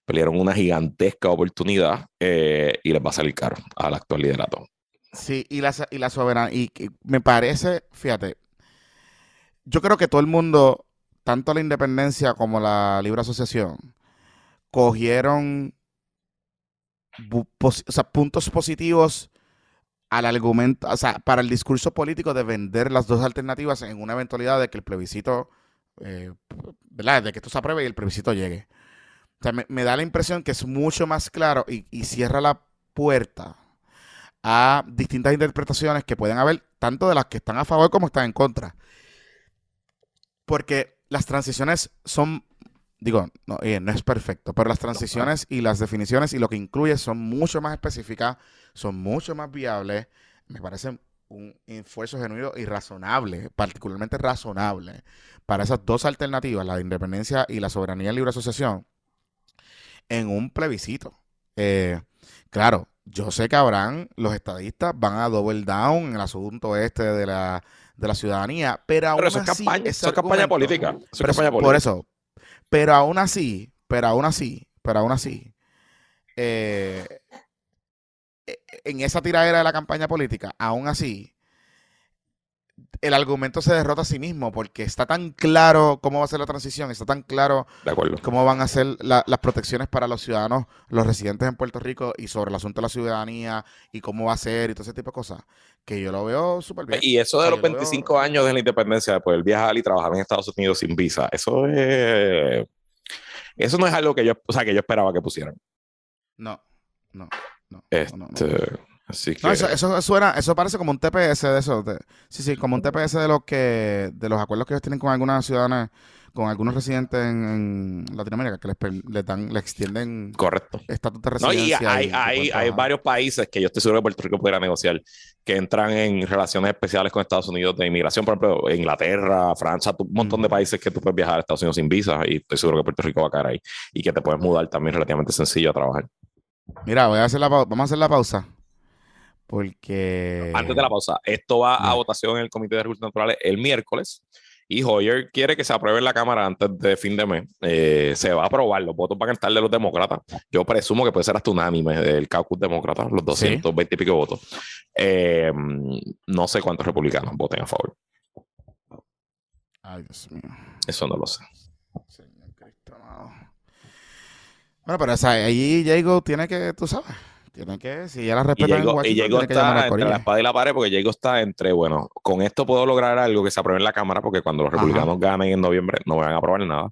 Speaker 1: Pelearon una gigantesca oportunidad eh, y les va a salir caro al actual liderato.
Speaker 2: Sí, y la, y la soberanía. Y, me parece, fíjate, yo creo que todo el mundo, tanto la independencia como la libre asociación, cogieron o sea, puntos positivos al argumento, o sea, para el discurso político de vender las dos alternativas en una eventualidad de que el plebiscito, eh, ¿verdad? De que esto se apruebe y el plebiscito llegue. O sea, me, me da la impresión que es mucho más claro y, y cierra la puerta a distintas interpretaciones que pueden haber, tanto de las que están a favor como están en contra. Porque las transiciones son, digo, no, oye, no es perfecto, pero las transiciones y las definiciones y lo que incluye son mucho más específicas, son mucho más viables, me parecen un esfuerzo genuino y razonable, particularmente razonable, para esas dos alternativas, la de independencia y la soberanía y libre asociación, en un plebiscito. Eh, claro, yo sé que habrán, los estadistas van a double down en el asunto este de la, de la ciudadanía, pero aún
Speaker 1: Pero eso es
Speaker 2: así,
Speaker 1: campaña,
Speaker 2: ese
Speaker 1: eso es campaña política. Eso es campaña política.
Speaker 2: por eso, pero aún así, pero aún así, pero aún así, eh, en esa tiradera de la campaña política, aún así, el argumento se derrota a sí mismo porque está tan claro cómo va a ser la transición, está tan claro
Speaker 1: De
Speaker 2: cómo van a ser la- las protecciones para los ciudadanos, los residentes en Puerto Rico y sobre el asunto de la ciudadanía y cómo va a ser y todo ese tipo de cosas, que yo lo veo súper bien.
Speaker 1: Y eso de los
Speaker 2: yo lo veo-
Speaker 1: 25 años de la independencia, de poder viajar y trabajar en Estados Unidos sin visa, eso es. Eso no es algo que yo, o sea, que yo esperaba que pusieran.
Speaker 2: No, no, no.
Speaker 1: Este,
Speaker 2: no, no, no.
Speaker 1: Así que.
Speaker 2: No, eso, eso suena, eso parece como un TPS de eso. de- sí, sí, como un TPS de los que, de los acuerdos que ellos tienen con algunas ciudadanas, con algunos residentes en, en Latinoamérica, que les, les dan, le extienden
Speaker 1: Correcto.
Speaker 2: estatus de
Speaker 1: y
Speaker 2: residencia.
Speaker 1: hay,
Speaker 2: y
Speaker 1: hay, hay
Speaker 2: trabajar.
Speaker 1: varios países que yo estoy seguro que Puerto Rico pudiera negociar que entran en relaciones especiales con Estados Unidos de inmigración, por ejemplo, Inglaterra, Francia, un montón de países que tú puedes viajar a Estados Unidos sin visa y estoy seguro que Puerto Rico va a caer ahí y que te puedes mudar también relativamente sencillo a trabajar.
Speaker 2: Mira, voy a hacer la vamos a hacer la pausa. Porque.
Speaker 1: Antes de la pausa, esto va a votación en el Comité de Recursos Naturales el miércoles y Hoyer quiere que se apruebe en la Cámara antes de fin de mes. Eh, se va a aprobar, los votos van a estar de los demócratas. Yo presumo que puede ser hasta unánime del caucus demócrata, los 220 y pico votos. Eh, no sé cuántos republicanos voten a favor.
Speaker 2: Ay, Dios mío.
Speaker 1: Eso no lo sé.
Speaker 2: Amado. Bueno, pero esa, ahí Diego tiene que, tú sabes, tiene que, si ya la respetan en
Speaker 1: Diego, y
Speaker 2: Washington,
Speaker 1: Diego
Speaker 2: tiene que
Speaker 1: está entre la espada y la pared porque Diego está entre, bueno, con esto puedo lograr algo que se apruebe en la Cámara porque cuando los
Speaker 2: Ajá.
Speaker 1: republicanos ganen en noviembre no van a aprobar nada.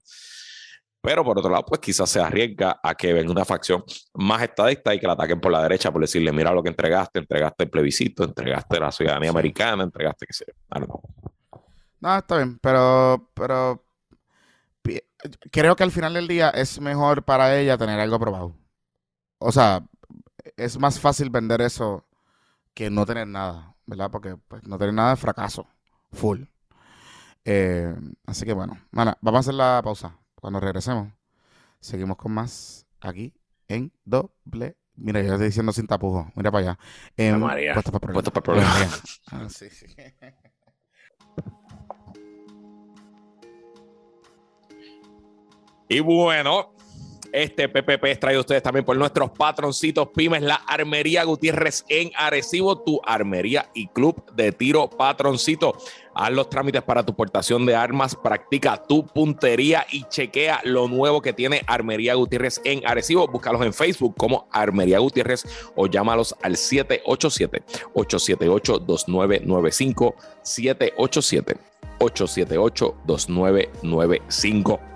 Speaker 1: Pero por otro lado, pues quizás se arriesga a que venga una facción más estadista y que la ataquen por la derecha por decirle, mira lo que entregaste, entregaste el plebiscito, entregaste la ciudadanía
Speaker 2: Sí.
Speaker 1: americana, entregaste qué sé yo. Know.
Speaker 2: No, está bien, pero, pero creo que al final del día es mejor para ella tener algo aprobado. O sea, es más fácil vender eso que no tener nada, ¿verdad? Porque pues, no tener nada es fracaso, full. Eh, así que bueno, mana, vamos a hacer la pausa. Cuando regresemos, seguimos con más aquí en doble. Mira, yo estoy diciendo sin tapujos. Mira para allá. En
Speaker 1: María.
Speaker 2: Puestos para problemas.
Speaker 1: Puestos para problemas. *laughs*
Speaker 2: Ah, sí, sí.
Speaker 1: Y bueno, este PPP es traído a ustedes también por nuestros patroncitos pymes, la Armería Gutiérrez en Arecibo, tu armería y club de tiro patroncito. Haz los trámites para tu portación de armas, practica tu puntería y chequea lo nuevo que tiene Armería Gutiérrez en Arecibo. Búscalos en Facebook como Armería Gutiérrez o llámalos al 787-878-2995. 787-878-2995.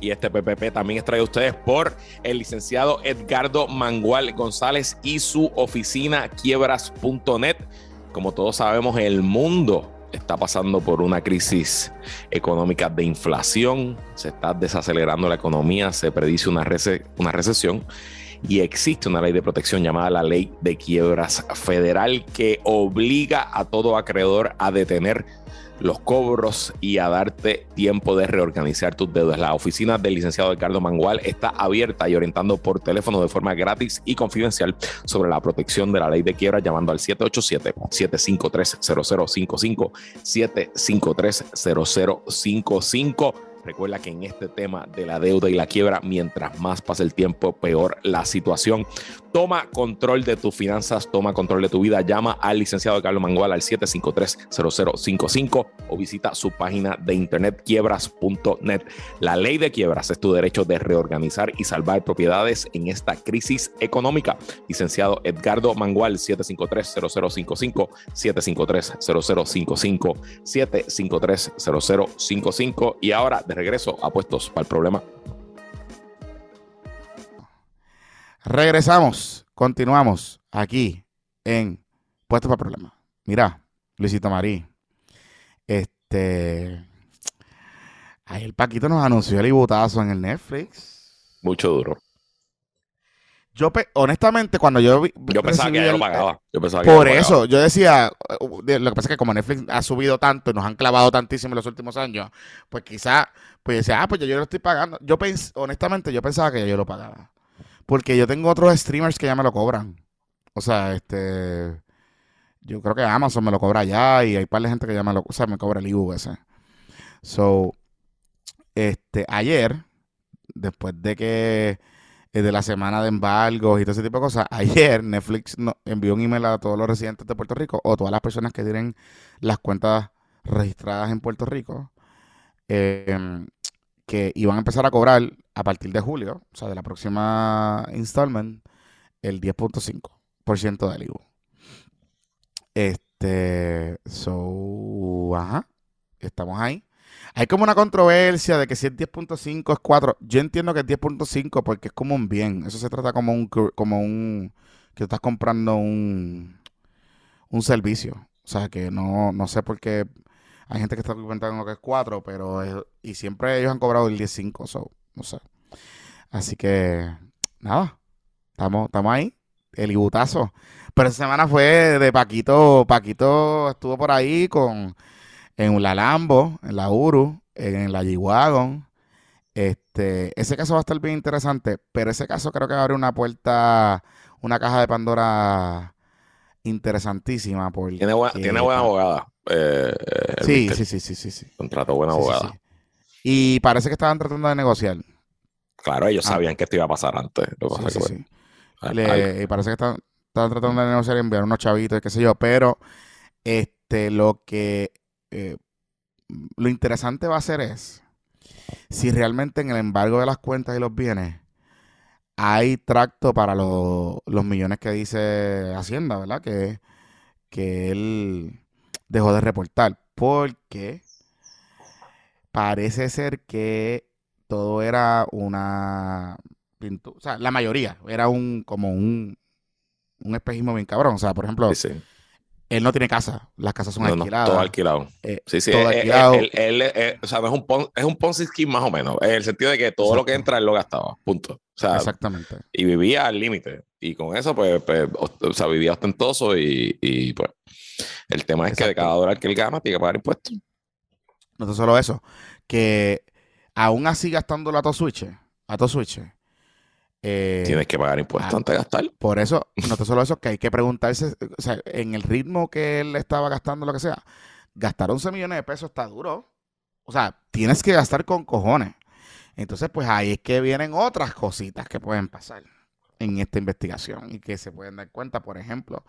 Speaker 1: Y este PPP también es traído a ustedes por el licenciado Edgardo Mangual González y su oficina quiebras.net. Como todos sabemos, el mundo está pasando por una crisis económica de inflación, se está desacelerando la economía, se predice una, una recesión y existe una ley de protección llamada la ley de quiebras federal que obliga a todo acreedor a detener los cobros y a darte tiempo de reorganizar tus deudas. La oficina del licenciado Ricardo Mangual está abierta y orientando por teléfono de forma gratis y confidencial sobre la protección de la ley de quiebra llamando al 787-753-0055, 753-0055 Recuerda que en este tema de la deuda y la quiebra, mientras más pasa el tiempo, peor la situación. Toma control de tus finanzas, toma control de tu vida. Llama al licenciado Carlos Mangual al 753-0055 o visita su página de internet quiebras.net. La ley de quiebras es tu derecho de reorganizar y salvar propiedades en esta crisis económica. Licenciado Edgardo Mangual, 753-0055, 753-0055, 753-0055. Y ahora, de regreso a puestos para el problema.
Speaker 2: Regresamos, continuamos aquí en Puestos para el Problema. Mira, Luisito Marí, este. Ahí el Paquito nos anunció el ibutazo en el Netflix.
Speaker 1: Mucho duro.
Speaker 2: Yo, honestamente, cuando yo vi,
Speaker 1: Yo pensaba que ya lo pagaba. Yo pensaba
Speaker 2: por eso, yo decía, lo que pasa es que como Netflix ha subido tanto y nos han clavado tantísimo en los últimos años, pues quizá, pues decía, ah, pues yo, yo lo estoy pagando. Yo pens honestamente, yo pensaba que yo lo pagaba. Porque yo tengo otros streamers que ya me lo cobran. O sea, este. Yo creo que Amazon me lo cobra ya y hay par de gente que ya me lo. O sea, me cobra el ese. So, este, ayer, después de que. Eh, de la semana de embargos y todo ese tipo de cosas, *laughs* ayer Netflix envió un email a todos los residentes de Puerto Rico o todas las personas que tienen las cuentas registradas en Puerto Rico. Eh, que iban a empezar a cobrar a partir de julio, o sea, de la próxima installment, el 10.5% del IVU. Este, so, ajá, estamos ahí. Hay como una controversia de que si es 10.5 es 4. Yo entiendo que es 10.5 porque es como un bien. Eso se trata como un, como un, que estás comprando un, un servicio. O sea, que no, no sé por qué hay gente que está comentando que es 4, pero y siempre ellos han cobrado el 10.5, so, no sé. Así que, nada, estamos, estamos ahí, el ibutazo. Pero esa semana fue de Paquito, Paquito estuvo por ahí con, en la Lambo, en la Uru, en la G-Wagon. Este, ese caso va a estar bien interesante, pero ese caso creo que abre una puerta, una caja de Pandora interesantísima. Porque,
Speaker 1: tiene, buena, tiene buena abogada. Eh,
Speaker 2: sí, sí, sí, sí, sí, sí.
Speaker 1: Contrató buena abogada.
Speaker 2: Y parece que estaban tratando de negociar.
Speaker 1: Claro, ellos ah. sabían que esto iba a pasar antes.
Speaker 2: y parece que estaban, tratando de negociar y enviar unos chavitos, qué sé yo, pero este, lo que eh, lo interesante va a ser es si realmente en el embargo de las cuentas y los bienes hay tracto para los millones que dice Hacienda, ¿verdad? Que, que él dejó de reportar. Porque parece ser que todo era una pintura. O sea, la mayoría era un como un, un espejismo bien cabrón. O sea, por ejemplo, él no tiene casa, las casas son alquiladas.
Speaker 1: todo alquilado.
Speaker 2: Eh, sí, sí. Todo eh, eh, alquilado.
Speaker 1: o sea, es un, es un Ponzi scheme más o menos, en el sentido de que todo lo que entra él lo gastaba, punto. O sea,
Speaker 2: Exactamente.
Speaker 1: Y vivía al límite. Y con eso, pues, pues o, sea, vivía ostentoso y, y, pues, el tema es que de cada dólar que él gana tiene que pagar impuestos.
Speaker 2: No es solo eso, que aún así gastando la switch, a switch,
Speaker 1: eh, Tienes que pagar impuestos ah, antes de gastar.
Speaker 2: Por eso, *laughs* no te solo eso, que hay que preguntarse, o sea, en el ritmo que él estaba gastando, lo que sea, gastar 11 millones de pesos está duro. O sea, tienes que gastar con cojones. Entonces, pues ahí es que vienen otras cositas que pueden pasar en esta investigación y que se pueden dar cuenta. Por ejemplo,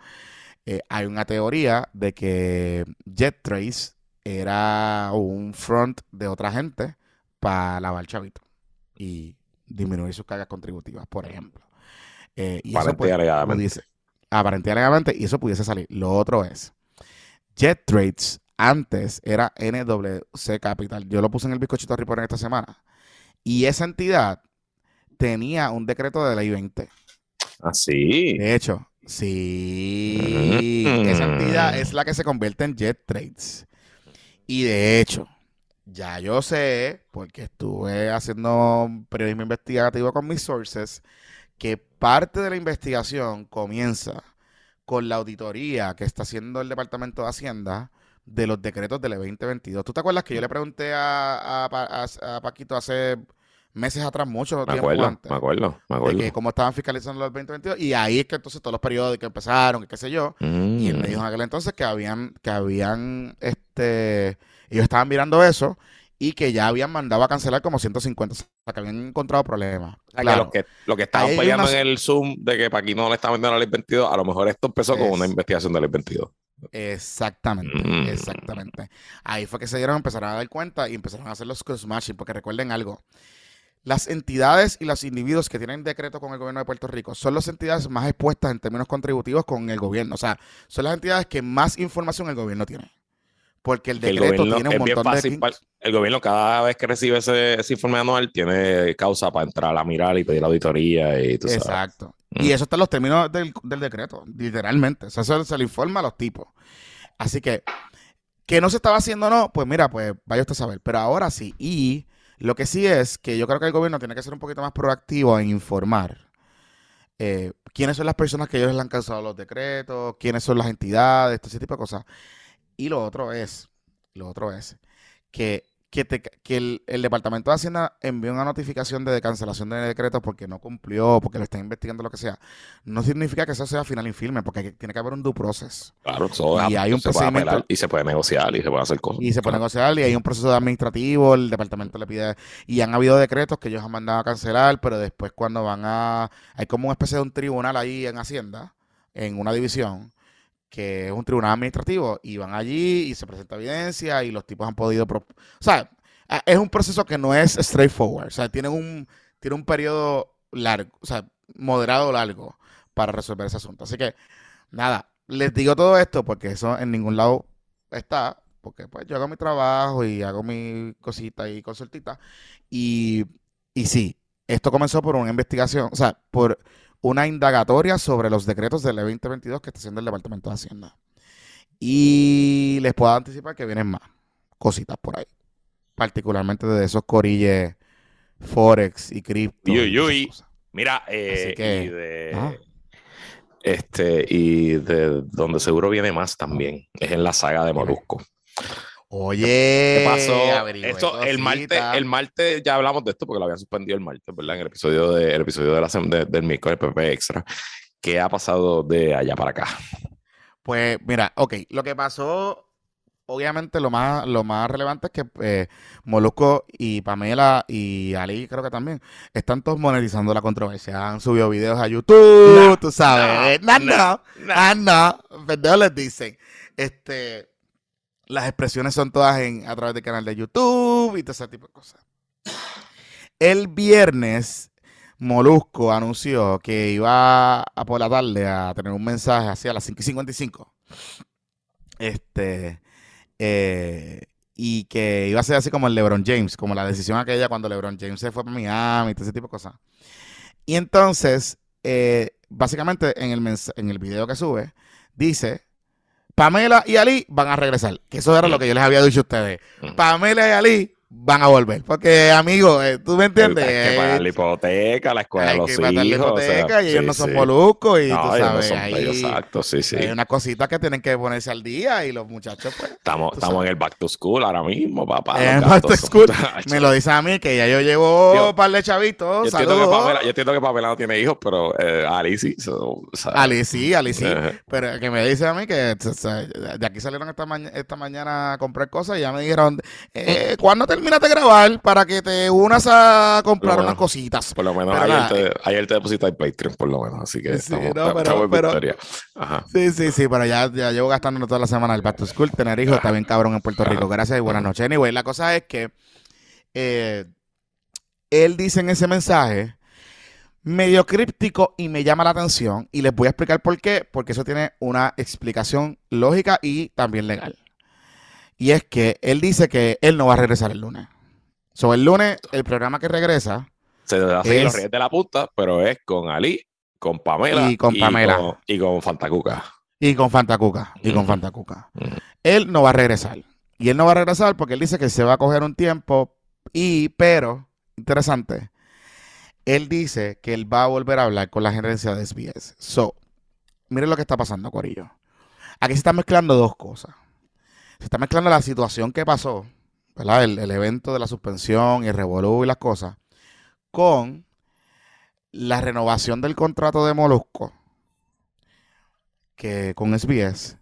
Speaker 2: eh, hay una teoría de que JetTrace era un front de otra gente para lavar chavito y disminuir sus cargas contributivas, por ejemplo. Eh, y
Speaker 1: Aparente alegadamente.
Speaker 2: pudiese- aparente y alegadamente, y eso pudiese salir. Lo otro es, Jet Trades antes era NWC Capital. Yo lo puse en el bizcochito Report esta semana. Y esa entidad tenía un decreto de ley 20.
Speaker 1: Así.
Speaker 2: De hecho, sí, esa entidad es la que se convierte en Jet Trades. Y de hecho, ya yo sé, porque estuve haciendo periodismo investigativo con mis sources, que parte de la investigación comienza con la auditoría que está haciendo el Departamento de Hacienda de los decretos del 2022. ¿Tú te acuerdas que yo le pregunté a- a Paquito hace meses atrás, mucho
Speaker 1: Me
Speaker 2: tiempo
Speaker 1: acuerdo,
Speaker 2: antes?
Speaker 1: me acuerdo, me
Speaker 2: de
Speaker 1: acuerdo.
Speaker 2: que cómo estaban fiscalizando los 2022 y ahí es que entonces todos los periódicos empezaron y qué sé yo y él me dijo en
Speaker 1: Mm.
Speaker 2: aquel entonces que habían que habían este ellos estaban mirando eso y que ya habían mandado a cancelar como 150 o sea que habían encontrado problemas
Speaker 1: O sea, que
Speaker 2: Claro.
Speaker 1: los que, los que estaban peleando en el Zoom de que Paquino no le estaba vendiendo la ley 22, a lo mejor esto empezó con una investigación de la ley 22.
Speaker 2: exactamente
Speaker 1: Mm.
Speaker 2: exactamente ahí fue que se dieron empezaron a dar cuenta y empezaron a hacer los cross matching porque recuerden algo las entidades y los individuos que tienen decreto con el gobierno de Puerto Rico son las entidades más expuestas en términos contributivos con el gobierno. O sea, son las entidades que más información el gobierno tiene. Porque el
Speaker 1: Que el
Speaker 2: decreto
Speaker 1: gobierno
Speaker 2: tiene un montón de...
Speaker 1: fácil el gobierno cada vez que recibe ese, ese informe anual tiene causa para entrar a mirar y pedir auditoría y tú sabes.
Speaker 2: Exacto.
Speaker 1: Mm.
Speaker 2: Y eso está en los términos del, del decreto, literalmente. O sea, eso se le informa a los tipos. Así que, que no se estaba haciendo no, pues mira, pues vaya usted a saber. Pero ahora sí. Y lo que sí es que yo creo que el gobierno tiene que ser un poquito más proactivo en informar eh, quiénes son las personas que ellos le han causado los decretos, quiénes son las entidades, todo ese tipo de cosas. Y lo otro es, lo otro es que, que, te- que el, el Departamento de Hacienda envió una notificación de cancelación de decretos porque no cumplió, porque lo está investigando, lo que sea. No significa que eso sea final infirme, porque hay- tiene que haber un due process.
Speaker 1: Claro, eso
Speaker 2: Y hay un
Speaker 1: se
Speaker 2: procedimiento-
Speaker 1: y se puede negociar y se puede hacer cosas.
Speaker 2: Y se puede
Speaker 1: Claro.
Speaker 2: negociar y hay un proceso administrativo, el departamento le pide, y han habido decretos que ellos han mandado a cancelar, pero después cuando van a, hay como una especie de un tribunal ahí en Hacienda, en una división, que es un tribunal administrativo, y van allí y se presenta evidencia y los tipos han podido, o sea, es un proceso que no es straightforward, o sea, tiene un, tiene un periodo largo, o sea, moderado largo para resolver ese asunto. Así que, nada, les digo todo esto porque eso en ningún lado está, porque pues yo hago mi trabajo y hago mi cosita y consultita. Y, y sí, esto comenzó por una investigación, o sea, por una indagatoria sobre los decretos del 2022 que está haciendo el Departamento de Hacienda. Y les puedo anticipar que vienen más cositas por ahí, particularmente de esos corilles Forex y cripto. y
Speaker 1: Uy. Mira, eh,
Speaker 2: Así que,
Speaker 1: y de este, y de donde seguro viene más también, es en la saga de Molusco.
Speaker 2: Oye,
Speaker 1: ¿Qué pasó? Esto, el martes, el martes ya hablamos de esto porque lo habían suspendido el martes, ¿verdad? En el episodio de, el episodio de la, sem- de- del miércoles PP Extra. ¿Qué ha pasado de allá para acá?
Speaker 2: Pues mira, ok, lo que pasó, obviamente lo más, lo más relevante es que eh, Molusco y Pamela y Ali creo que también están todos monetizando la controversia. Han subido videos a YouTube,
Speaker 1: No,
Speaker 2: tú sabes.
Speaker 1: no,
Speaker 2: No, no,
Speaker 1: no, no.
Speaker 2: les dicen. Este, las expresiones son todas en, a través del canal de YouTube y todo ese tipo de cosas. El viernes, Molusco anunció que iba a por la tarde a tener un mensaje hacia las 5 y 55. Este, eh, y que iba a ser así como el LeBron James, como la decisión aquella cuando LeBron James se fue para Miami y todo ese tipo de cosas. Y entonces, eh, básicamente en el, en el video que sube, dice, Pamela y Ali van a regresar. Que eso era lo que yo les había dicho a ustedes.
Speaker 1: Mm.
Speaker 2: Pamela y Ali van a volver. Porque, amigo, eh, tú me entiendes.
Speaker 1: Hay que pagar la
Speaker 2: Eh,
Speaker 1: hipoteca, la escuela de
Speaker 2: hay
Speaker 1: los
Speaker 2: que
Speaker 1: hijos.
Speaker 2: la
Speaker 1: o sea,
Speaker 2: hipoteca y ellos
Speaker 1: sí,
Speaker 2: no son
Speaker 1: sí.
Speaker 2: moluscos y
Speaker 1: No,
Speaker 2: tú
Speaker 1: no
Speaker 2: sabes, ahí
Speaker 1: exacto, sí, sí.
Speaker 2: hay unas cositas que tienen que ponerse al día y los muchachos pues
Speaker 1: Estamos, estamos
Speaker 2: sabes.
Speaker 1: en el back to school ahora mismo, papá.
Speaker 2: En el back to school, me lo dice a mí que ya yo llevo un par de chavitos,
Speaker 1: Yo entiendo, que. Pamela, yo entiendo que Pamela no tiene hijos, pero eh, Ali sí. so,
Speaker 2: Ali sí, Ali sí.
Speaker 1: Ajá.
Speaker 2: Pero que me dice a mí que o sea, de aquí salieron esta, maña- esta mañana a comprar cosas y ya me dijeron, eh, ¿cuándo termina terminas de grabar para que te unas a comprar unas cositas.
Speaker 1: Por lo menos
Speaker 2: Pero
Speaker 1: ayer,
Speaker 2: nada,
Speaker 1: te, ayer te depositaste Patreon, por lo menos. Así que
Speaker 2: Sí,
Speaker 1: estamos,
Speaker 2: no, pero-.
Speaker 1: Ajá.
Speaker 2: Sí, sí, sí, pero ya, ya llevo gastando toda la semana el back to school. Tener hijos está bien cabrón en Puerto Rico. Gracias y buenas noches. Anyway, la cosa es que eh, él dice en ese mensaje medio críptico y me llama la atención y les voy a explicar por qué, porque eso tiene una explicación lógica y también legal. Y es que él dice que él no va a regresar el lunes. Sobre el lunes, el programa que regresa
Speaker 1: Se va a seguir
Speaker 2: Es-
Speaker 1: los Reyes de la Punta, pero es con Ali, con Pamela
Speaker 2: Y con Pamela.
Speaker 1: con- y con Fantacuca.
Speaker 2: Y con Fantacuca. Y con. Fantacuca.
Speaker 1: Ujú.
Speaker 2: Él no va a regresar. Y él no va a regresar porque él dice que se va a coger un tiempo. Y, pero, interesante, él dice que él va a volver a hablar con la gerencia de SBS. So, miren lo que está pasando, Corillo. Aquí se están mezclando dos cosas. Se está mezclando la situación que pasó, ¿verdad? El, evento de la suspensión y el revolú y las cosas, con la renovación del contrato de Molusco que con SBS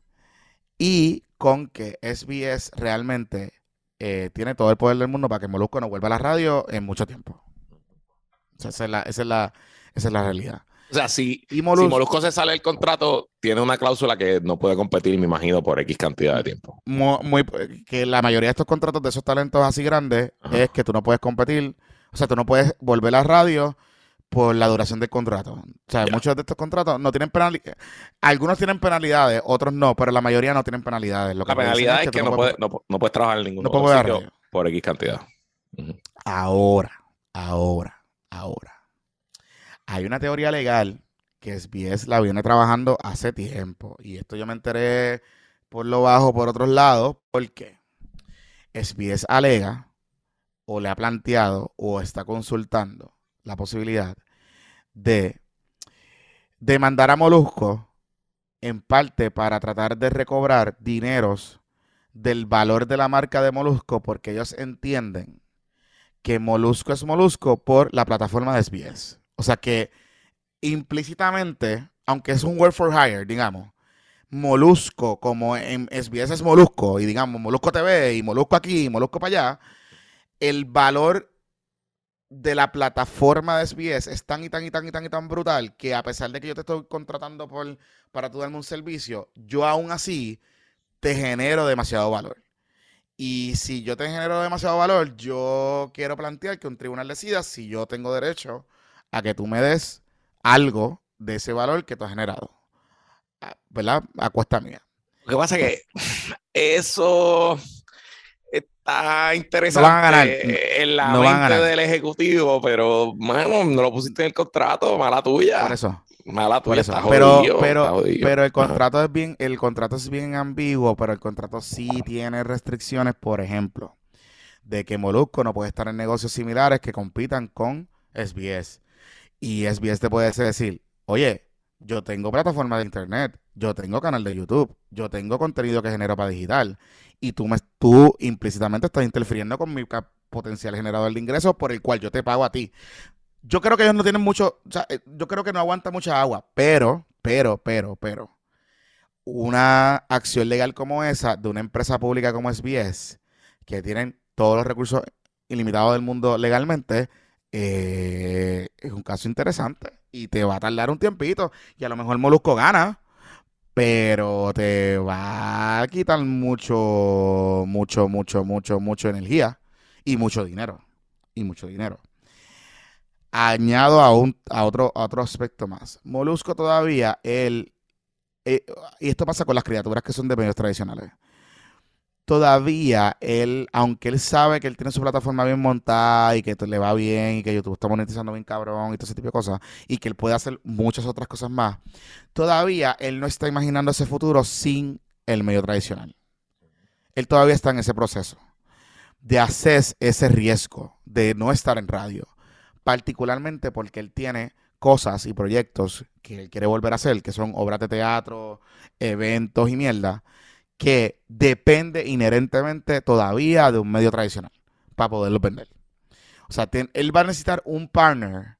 Speaker 2: y con que SBS realmente eh, tiene todo el poder del mundo para que Molusco no vuelva a la radio en mucho tiempo. Esa, es la, esa, es la, esa es la realidad.
Speaker 1: O sea, si,
Speaker 2: Y
Speaker 1: si
Speaker 2: Molusco,
Speaker 1: Molusco se sale del contrato, tiene una cláusula que no puede competir, me imagino, por X cantidad de tiempo.
Speaker 2: muy, que la mayoría de estos contratos de esos talentos así grandes
Speaker 1: Ajá.
Speaker 2: es que tú no puedes competir, o sea, tú no puedes volver a la radio por la duración del contrato. O sea, muchos de estos contratos no tienen penalidades. Algunos tienen penalidades, otros no, pero la mayoría no tienen penalidades. Lo
Speaker 1: La penalidad es que no
Speaker 2: puedes-
Speaker 1: puedes, no, no puedes trabajar en ningún
Speaker 2: no puedes
Speaker 1: por X cantidad.
Speaker 2: Ahora, ahora, ahora. Hay una teoría legal que SBS la viene trabajando hace tiempo. Y esto yo me enteré por lo bajo, por otros lados. ¿Por qué? SBS alega o le ha planteado o está consultando la posibilidad de demandar a Molusco en parte para tratar de recobrar dineros del valor de la marca de Molusco porque ellos entienden que Molusco es Molusco por la plataforma de SBS. O sea que implícitamente, aunque es un word for hire, digamos, Molusco, como en SBS es Molusco, y digamos Molusco TV, y Molusco aquí, y Molusco para allá, el valor de la plataforma de SBS es tan y tan y tan y tan y tan brutal que a pesar de que yo te estoy contratando por, para tú darme un servicio, yo aún así te genero demasiado valor. Y si yo te genero demasiado valor, yo quiero plantear que un tribunal decida si yo tengo derecho a que tú me des algo de ese valor que tú has generado. Ah, ¿Verdad? A cuesta mía.
Speaker 1: Lo que pasa es que *laughs* eso está interesante
Speaker 2: No van a ganar.
Speaker 1: en la
Speaker 2: No
Speaker 1: mente del ejecutivo, pero, mano, no lo pusiste en el contrato, mala tuya.
Speaker 2: Por eso.
Speaker 1: Mala tuya, está
Speaker 2: Pero,
Speaker 1: jodido, está
Speaker 2: pero,
Speaker 1: jodido.
Speaker 2: pero el
Speaker 1: Ajá.
Speaker 2: contrato es bien, el contrato es bien ambiguo, pero el contrato sí tiene restricciones, por ejemplo, de que Molusco no puede estar en negocios similares que compitan con SBS. Y SBS te puede decir, oye, yo tengo plataforma de internet, yo tengo canal de YouTube, yo tengo contenido que genero para digital, y tú, me, tú implícitamente estás interfiriendo con mi potencial generador de ingresos por el cual yo te pago a ti. Yo creo que ellos no tienen mucho, o sea, eh, yo creo que no aguanta mucha agua, pero, pero, pero, pero, una acción legal como esa de una empresa pública como SBS, que tienen todos los recursos ilimitados del mundo legalmente, eh, es un caso interesante y te va a tardar un tiempito y a lo mejor Molusco gana, pero te va a quitar mucho, mucho, mucho, mucho, mucho energía y mucho dinero. Y mucho dinero. Añado a, un, a, otro, a otro aspecto más. Molusco todavía, él, eh, y esto pasa con las criaturas que son de medios tradicionales. Todavía él, aunque él sabe que él tiene su plataforma bien montada y que le va bien y que YouTube está monetizando bien cabrón y todo ese tipo de cosas y que él puede hacer muchas otras cosas más, todavía él no está imaginando ese futuro sin el medio tradicional. Él todavía está en ese proceso de hacer ese riesgo de no estar en radio, particularmente porque él tiene cosas y proyectos que él quiere volver a hacer, que son obras de teatro, eventos y mierda, que depende inherentemente todavía de un medio tradicional para poderlo vender. O sea, él va a necesitar un partner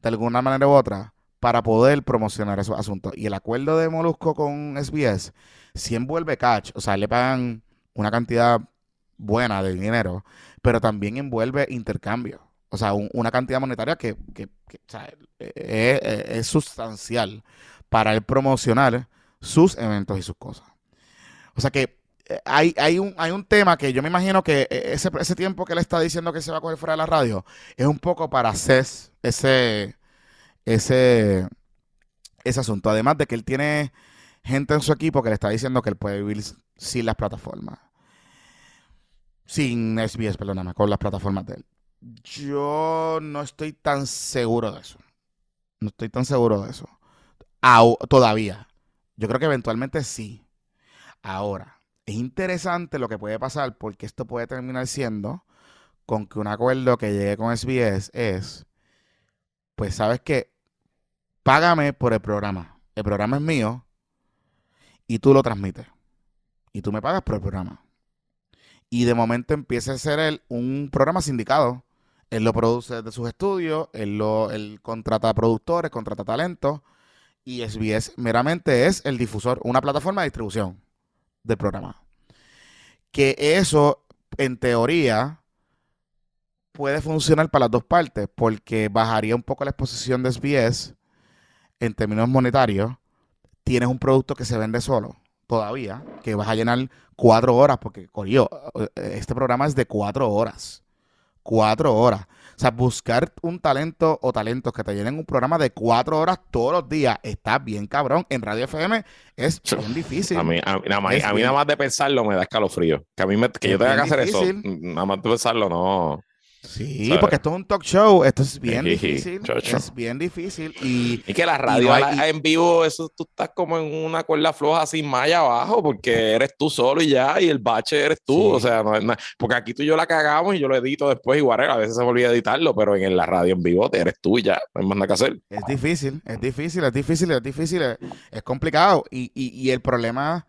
Speaker 2: de alguna manera u otra para poder promocionar esos asuntos. Y el acuerdo de Molusco con SBS, si envuelve catch, o sea, le pagan una cantidad buena de dinero, pero también envuelve intercambio. O sea, una cantidad monetaria que, es, sustancial para el promocionar sus eventos y sus cosas. O sea que eh, hay, hay, un, hay un tema que yo me imagino que eh, ese, ese tiempo que él está diciendo que se va a coger fuera de la radio es un poco para hacer ese, ese, ese asunto. Además de que él tiene gente en su equipo que le está diciendo que él puede vivir sin las plataformas. Sin SBS, perdóname, con las plataformas de él. Yo no estoy tan seguro de eso. No estoy tan seguro de eso. todavía. Yo creo que eventualmente sí. Ahora, es interesante lo que puede pasar porque esto puede terminar siendo con que un acuerdo que llegue con SBS es, pues sabes que, págame por el programa. El programa es mío y tú lo transmites. Y tú me pagas por el programa. Y de momento empieza a ser él un programa sindicado. Él lo produce de sus estudios, él, lo, contrata productores, contrata talentos. Y SBS meramente es el difusor, una plataforma de distribución del programa. Que eso, en teoría, puede funcionar para las dos partes, porque bajaría un poco la exposición de SBS en términos monetarios. Tienes un producto que se vende solo todavía, que vas a llenar cuatro horas, porque, Corillo, este programa es de cuatro horas. Cuatro horas. O sea, buscar un talento o talentos que te llenen un programa de cuatro horas todos los días está bien cabrón. En Radio FM es bien difícil.
Speaker 1: A mí, nada, más, a mí nada más de pensarlo me da escalofrío. Que a mí me, que yo tenga que hacer eso, nada más de pensarlo no.
Speaker 2: Sí, porque esto es un talk show, esto es bien difícil, es bien difícil y...
Speaker 1: que la radio en vivo, eso tú estás como en una cuerda floja sin malla abajo, porque eres tú solo y ya, y el bache eres tú, o sea, no, porque aquí tú y yo la cagamos y yo lo edito después igual, a veces se me olvida editarlo, pero en la radio en vivo te eres tú y ya, no hay más nada que hacer.
Speaker 2: Es difícil, es difícil, es difícil, es difícil, es, complicado y, y, y el problema,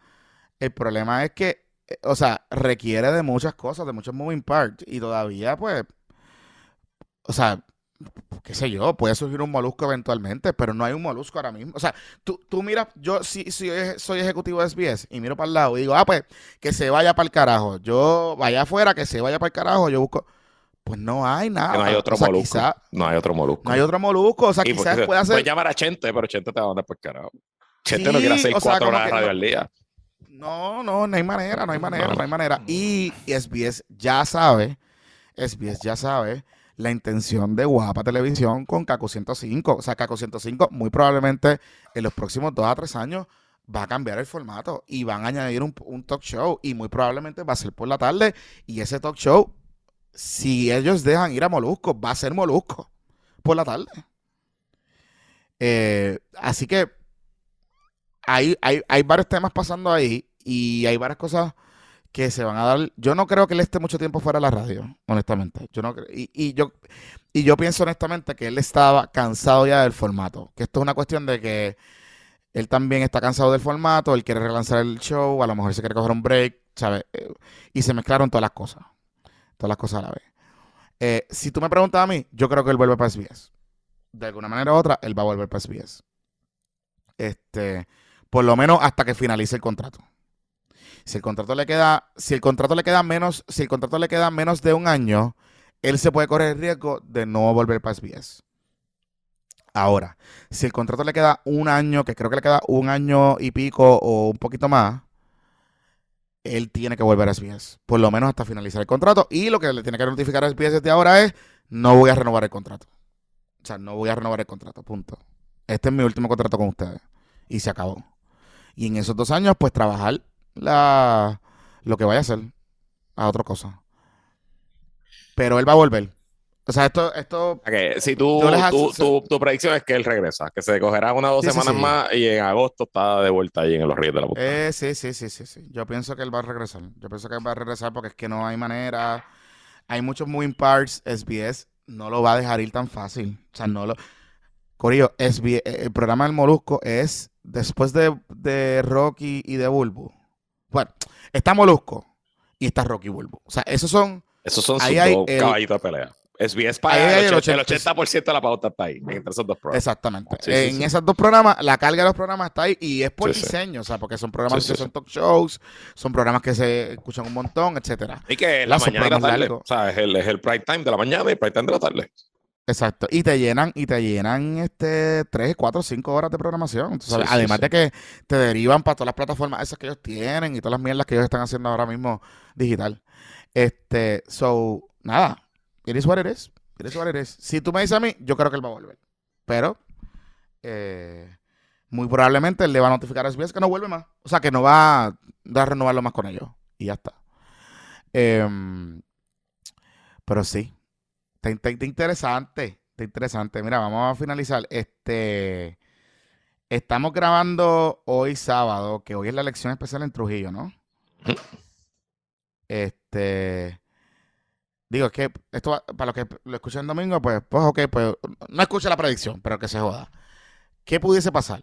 Speaker 2: el problema es que, eh, o sea, requiere de muchas cosas, de muchos moving parts y todavía pues o sea, qué sé yo, puede surgir un molusco eventualmente, pero no hay un molusco ahora mismo. O sea, tú, tú miras, yo sí si, soy ejecutivo de SBS y miro para el lado y digo, ah, pues que se vaya para el carajo. Yo vaya afuera, que se vaya para el carajo, yo busco. Pues no hay nada.
Speaker 1: no hay otro molusco. no hay otro molusco.
Speaker 2: No hay otro molusco. O sea, quizás puede hacer.
Speaker 1: Puedes llamar a Chente, pero Chente te va a mandar por el carajo. Chente no quiere hacer cuatro horas de radio al día.
Speaker 2: No, no, no hay manera, no hay manera, no hay manera. Y SBS ya sabe, SBS ya sabe la intención de Guapa Televisión con Caco 105. O sea, Caco 105 muy probablemente en los próximos dos a tres años va a cambiar el formato y van a añadir un, talk show y muy probablemente va a ser por la tarde y ese talk show, si ellos dejan ir a Molusco, va a ser Molusco por la tarde. Eh, así que hay, hay, hay varios temas pasando ahí y hay varias cosas que se van a dar. Yo no creo que él esté mucho tiempo fuera de la radio, honestamente. Yo no y, y, yo y yo pienso honestamente que él estaba cansado ya del formato. Que esto es una cuestión de que él también está cansado del formato, él quiere relanzar el show, a lo mejor se quiere coger un break, ¿sabes? Eh, y se mezclaron todas las cosas. Todas las cosas a la vez. Eh, si tú me preguntas a mí, yo creo que él vuelve para SBS. De alguna manera u otra, él va a volver para SBS. Este, por lo menos hasta que finalice el contrato. Si el contrato le queda, si el contrato le queda menos, si el contrato le queda menos de un año, él se puede correr el riesgo de no volver para SBS. Ahora, si el contrato le queda un año, que creo que le queda un año y pico o un poquito más, él tiene que volver a SBS, por lo menos hasta finalizar el contrato. Y lo que le tiene que notificar a SBS desde ahora es, no voy a renovar el contrato. O sea, no voy a renovar el contrato, punto. Este es mi último contrato con ustedes. Y se acabó. Y en esos dos años, pues trabajar la, lo que vaya a hacer a otra cosa. Pero él va a volver. O sea, esto... esto
Speaker 1: si tú, tu, predicción es que él regresa, que se cogerá una o dos semanas más y en agosto está de vuelta ahí en los ríos de la puta.
Speaker 2: Eh, sí, sí, sí, sí, sí. Yo pienso que él va a regresar. Yo pienso que él va a regresar porque es que no hay manera. Hay muchos moving parts. SBS no lo va a dejar ir tan fácil. O sea, no lo... Corillo, SBS, el programa del Molusco es después de, de Rocky y de Bulbo bueno, está Molusco y está Rocky Bulbo. O sea, esos son.
Speaker 1: Esos son sus dos caballitos de pelea. SBS paga el, 80%, de la pauta está ahí, entre esos dos programas.
Speaker 2: Exactamente. en esos dos programas, la carga de los programas está ahí y es por diseño, o sea, porque son programas que son talk shows, son programas que se escuchan un montón, etcétera.
Speaker 1: Y que la mañana y la tarde, o sea, es el, es el prime time de la mañana y el prime time de la tarde.
Speaker 2: Exacto. Y te llenan, y te llenan este 3, 4, 5 horas de programación. Además de que te derivan para todas las plataformas esas que ellos tienen y todas las mierdas que ellos están haciendo ahora mismo digital. Este, so, nada, It is what it is. Is what it is. Si tú me dices a mí, yo creo que él va a volver. Pero, eh, muy probablemente él le va a notificar a SBS que no vuelve más. O sea, que no va a, renovarlo más con ellos. Y ya está. Em, pero sí. Está, interesante. Está interesante. Mira, vamos a finalizar. Este. Estamos grabando hoy sábado, que hoy es la elección especial en Trujillo, ¿no? Este. Digo, es que esto, para los que lo escuchan domingo, pues, pues, ok, pues, no escucha la predicción, pero que se joda. ¿Qué pudiese pasar?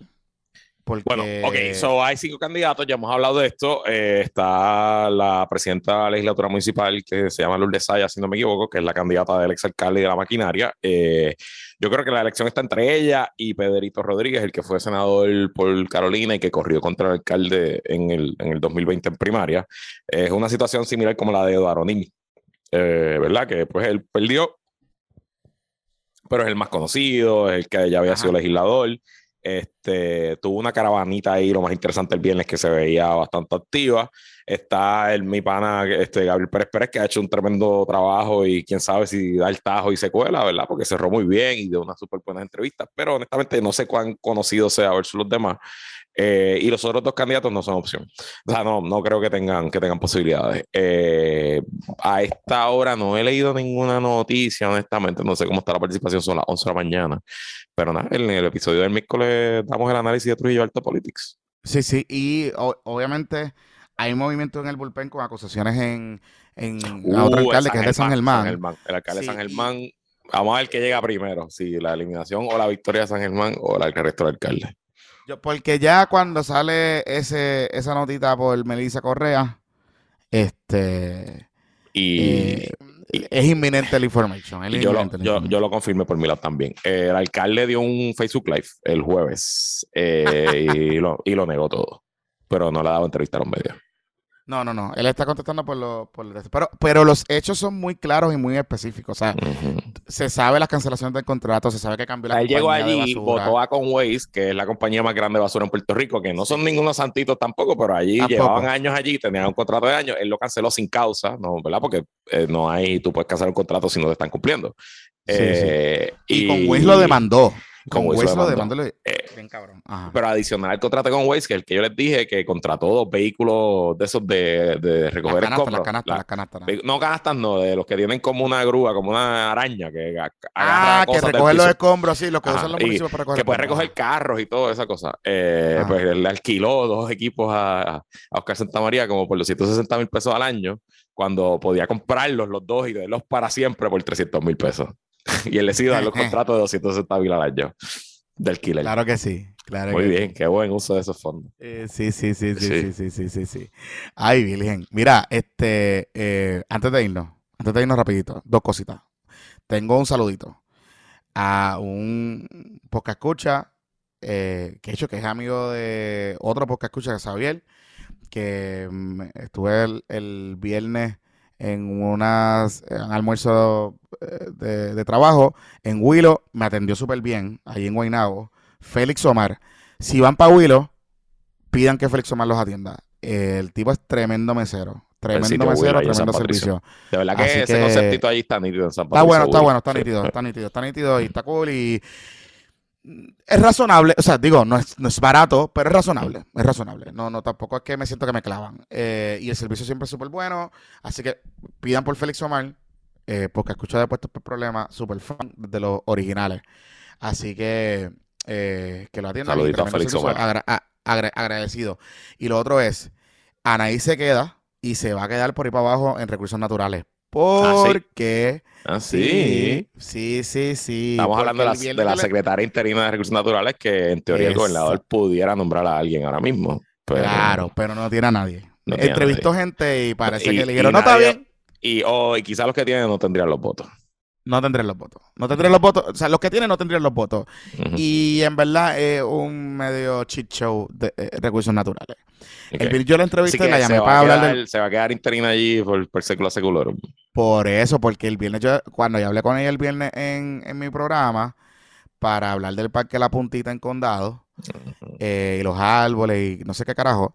Speaker 1: Bueno, ok, so hay cinco candidatos, ya hemos hablado de esto. Eh, está la presidenta de la legislatura municipal que se llama Lourdes Saya, si no me equivoco, que es la candidata del exalcalde de la maquinaria. Eh, yo creo que la elección está entre ella y Pedrito Rodríguez, el que fue senador por Carolina y que corrió contra el alcalde en el, en el 2020 en primaria. es una situación similar como la de Nimi eh, ¿verdad? Que pues él perdió, pero es el más conocido, es el que ya había sido legislador. Este, tuvo una caravanita ahí, lo más interesante el viernes que se veía bastante activa. Está el mi pana este, Gabriel Pérez Pérez, que ha hecho un tremendo trabajo y quién sabe si da el tajo y se cuela, ¿verdad? Porque cerró muy bien y dio una súper buena entrevista, pero honestamente no sé cuán conocido sea versus los demás. Eh, y los otros dos candidatos no son opción. O sea, no, no creo que tengan, que tengan posibilidades. Eh, a esta hora no he leído ninguna noticia, honestamente. No sé cómo está la participación, son las 11 de la mañana. Pero nada, en el episodio del miércoles damos el análisis de Trujillo Alto Politics.
Speaker 2: Sí, sí, y obviamente hay movimiento en el bullpen con acusaciones en, en otro uh, alcalde que es de San Germán.
Speaker 1: El alcalde de San Germán. Vamos a ver qué llega primero, si la eliminación o la victoria de San Germán o el resto del alcalde.
Speaker 2: Yo, porque ya cuando sale ese, esa notita por Melissa Correa, este.
Speaker 1: Y,
Speaker 2: eh, es inminente la información.
Speaker 1: yo, lo, confirmé por mi lado también. el alcalde dio un Facebook Live el jueves eh, y, *laughs* lo, y lo negó todo, pero no le ha dado entrevista a los medios.
Speaker 2: No, no, no. Él está contestando por lo, por pero, pero los hechos son muy claros y muy específicos. O sea, se sabe las cancelaciones del contrato, se sabe que cambió la
Speaker 1: Él llegó allí, votó a Conways, que es la compañía más grande de basura en Puerto Rico, que no son ningunos santitos tampoco, pero allí llevaban años allí, tenían un contrato de años. Él lo canceló sin causa, ¿no? ¿Verdad? Porque eh, no hay, tú puedes cancelar un contrato si no te están cumpliendo.
Speaker 2: Eh, y, y Conways lo demandó. Con, hueso de
Speaker 1: eh, bien cabrón. Pero adicional al contrato con Waze, que el que yo les dije que contrató dos vehículos de esos de, de recoger las
Speaker 2: canastas, las canastas, las canastas,
Speaker 1: ¿no? canastas no, de los que tienen como una grúa, como una araña que
Speaker 2: Ah, que recogen los escombros, sí, los que usan los municipios para recoger.
Speaker 1: Que puede recoger carros y toda esa cosa. Eh, pues le alquiló dos equipos a, a Oscar Santamaría como por los 160 mil pesos al año, cuando podía comprarlos los dos y darlos para siempre por 300 mil pesos. *laughs* y él decidió dar los contratos de 260 mil al año del killer.
Speaker 2: Claro que sí. Claro
Speaker 1: Muy bien, qué buen uso de esos fondos.
Speaker 2: Eh, sí, sí, sí, sí, sí, sí, sí, sí, Ay, Virgen. Mira, este, eh, antes de irnos, antes de irnos rapidito, dos cositas. Tengo un saludito a un podcast escucha, eh, que hecho que es amigo de otro podcast escucha, que es Xavier, que mm, estuve el, el viernes en unas, un almuerzo eh, de, trabajo en Willow, me atendió súper bien, ahí en Guaynabo. Félix Omar. Si van para Willow, pidan que Félix Omar los atienda. el tipo es tremendo mesero. Tremendo mesero, tremendo servicio.
Speaker 1: De verdad que ese conceptito ahí está nítido en San
Speaker 2: Está bueno, está bueno, está nítido, está nítido, está nítido y está cool y es razonable, o sea, digo, no es, no es barato, pero es razonable, es razonable. No, no, tampoco es que me siento que me clavan. Eh, y el servicio siempre es súper bueno, así que pidan por Félix Omar, eh, porque escucho de puestos por problemas, súper fan de los originales. Así que eh, que lo atiendan.
Speaker 1: Saludito a Félix Omar.
Speaker 2: agradecido. Y lo otro es, Anaí se queda y se va a quedar por ahí para abajo en recursos naturales. ¿Por qué?
Speaker 1: Ah, sí.
Speaker 2: Sí, sí, sí.
Speaker 1: Estamos hablando de la, secretaria interina de Recursos Naturales que en teoría el gobernador pudiera nombrar a alguien ahora mismo.
Speaker 2: Claro, pero no tiene a nadie. Entrevistó gente y parece que le dijeron, no está bien.
Speaker 1: Y, oh, y quizás los que tienen no tendrían los votos.
Speaker 2: no tendrían los votos. No tendrían los votos. O sea, los que tienen no tendrían los votos. Y en verdad es un medio cheat show de eh, recursos naturales.
Speaker 1: Ok.
Speaker 2: El yo la entrevisté y la llamé para
Speaker 1: a
Speaker 2: hablar
Speaker 1: quedar, se va a quedar interina allí por, por século seculorum.
Speaker 2: Por eso, porque el viernes yo, cuando yo hablé con ella el viernes en, en mi programa para hablar del parque La Puntita en Condado eh, y los árboles y no sé qué carajo,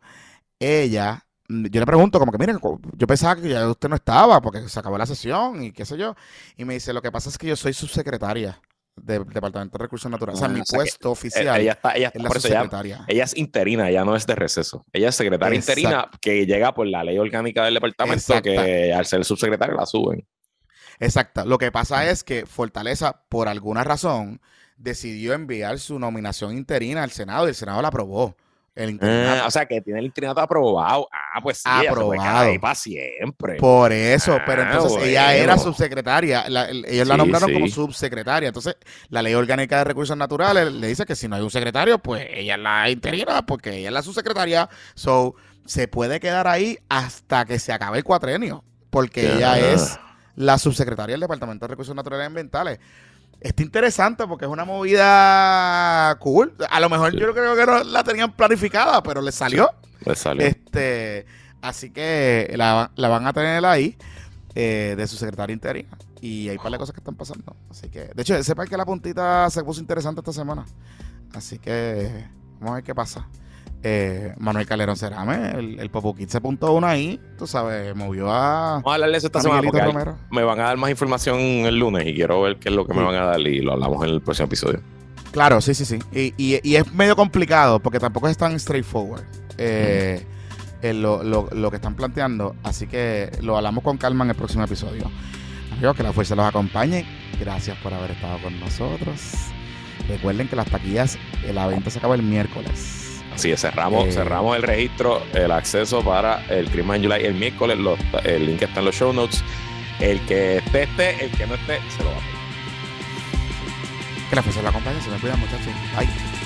Speaker 2: ella, yo le pregunto como que, mire, co- yo pensaba que ya usted no estaba porque se acabó la sesión y qué sé yo. Y me dice, lo que pasa es que yo soy subsecretaria del Departamento de Recursos Naturales. o sea,
Speaker 1: Ah,
Speaker 2: mi
Speaker 1: o sea que,
Speaker 2: puesto
Speaker 1: Eh,
Speaker 2: oficial
Speaker 1: ella está, ella está
Speaker 2: es la
Speaker 1: ella,
Speaker 2: subsecretaria.
Speaker 1: ella es interina, ella no es de receso. Ella es secretaria
Speaker 2: Exacto.
Speaker 1: interina que llega por la ley orgánica del departamento que al ser subsecretario la suben.
Speaker 2: Exacto. Lo que pasa es que Fortaleza, por alguna razón, decidió enviar su nominación interina al Senado y el Senado la aprobó. El.
Speaker 1: Ah, o sea, que tiene el interinato aprobado. Ah, pues sí,
Speaker 2: Aprobado.
Speaker 1: para siempre.
Speaker 2: Por eso, pero
Speaker 1: Ah,
Speaker 2: entonces ella era subsecretaria, la- el- ellos la
Speaker 1: Sí,
Speaker 2: nombraron como subsecretaria, entonces la ley orgánica de recursos naturales le dice que si no hay un secretario, pues ella es la interina, porque ella es la subsecretaria, so se puede quedar ahí hasta que se acabe el cuatrenio, porque ella es la subsecretaria del Departamento de Recursos Naturales y Ambientales. Está interesante porque es una movida cool. A lo mejor
Speaker 1: Sí.
Speaker 2: yo creo que no la tenían planificada, pero le salió.
Speaker 1: Le salió.
Speaker 2: Este, así que la, la van a tener ahí eh, de su secretaria interina. Y hay un par de cosas que están pasando. Así que, de hecho, ese parque la puntita se puso interesante esta semana. Así que vamos a ver qué pasa. Eh, Manuel Calderón Cerame, el, el Popo Kid se apuntó uno ahí, tú sabes, movió a,
Speaker 1: Vamos a hablarle eso esta semana porque hay- me van a dar más información el lunes y quiero ver qué es lo que me van a dar y lo hablamos en el próximo episodio.
Speaker 2: Claro, sí, sí, sí. Y, y- y es medio complicado porque tampoco es tan straightforward eh, lo, lo- lo que están planteando. Así que lo hablamos con calma en el próximo episodio. Amigos, que la fuerza los acompañe. Gracias por haber estado con nosotros. Recuerden que las taquillas, eh, la venta se acaba el miércoles.
Speaker 1: Así es, cerramos,
Speaker 2: Eh.
Speaker 1: cerramos el registro, el acceso para el Christmas July el miércoles. los- el link está en los show notes. El que esté, esté, el que no esté, se lo va a pedir.
Speaker 2: Que la fuerza los acompañe. Se me cuidan, muchachos. Bye.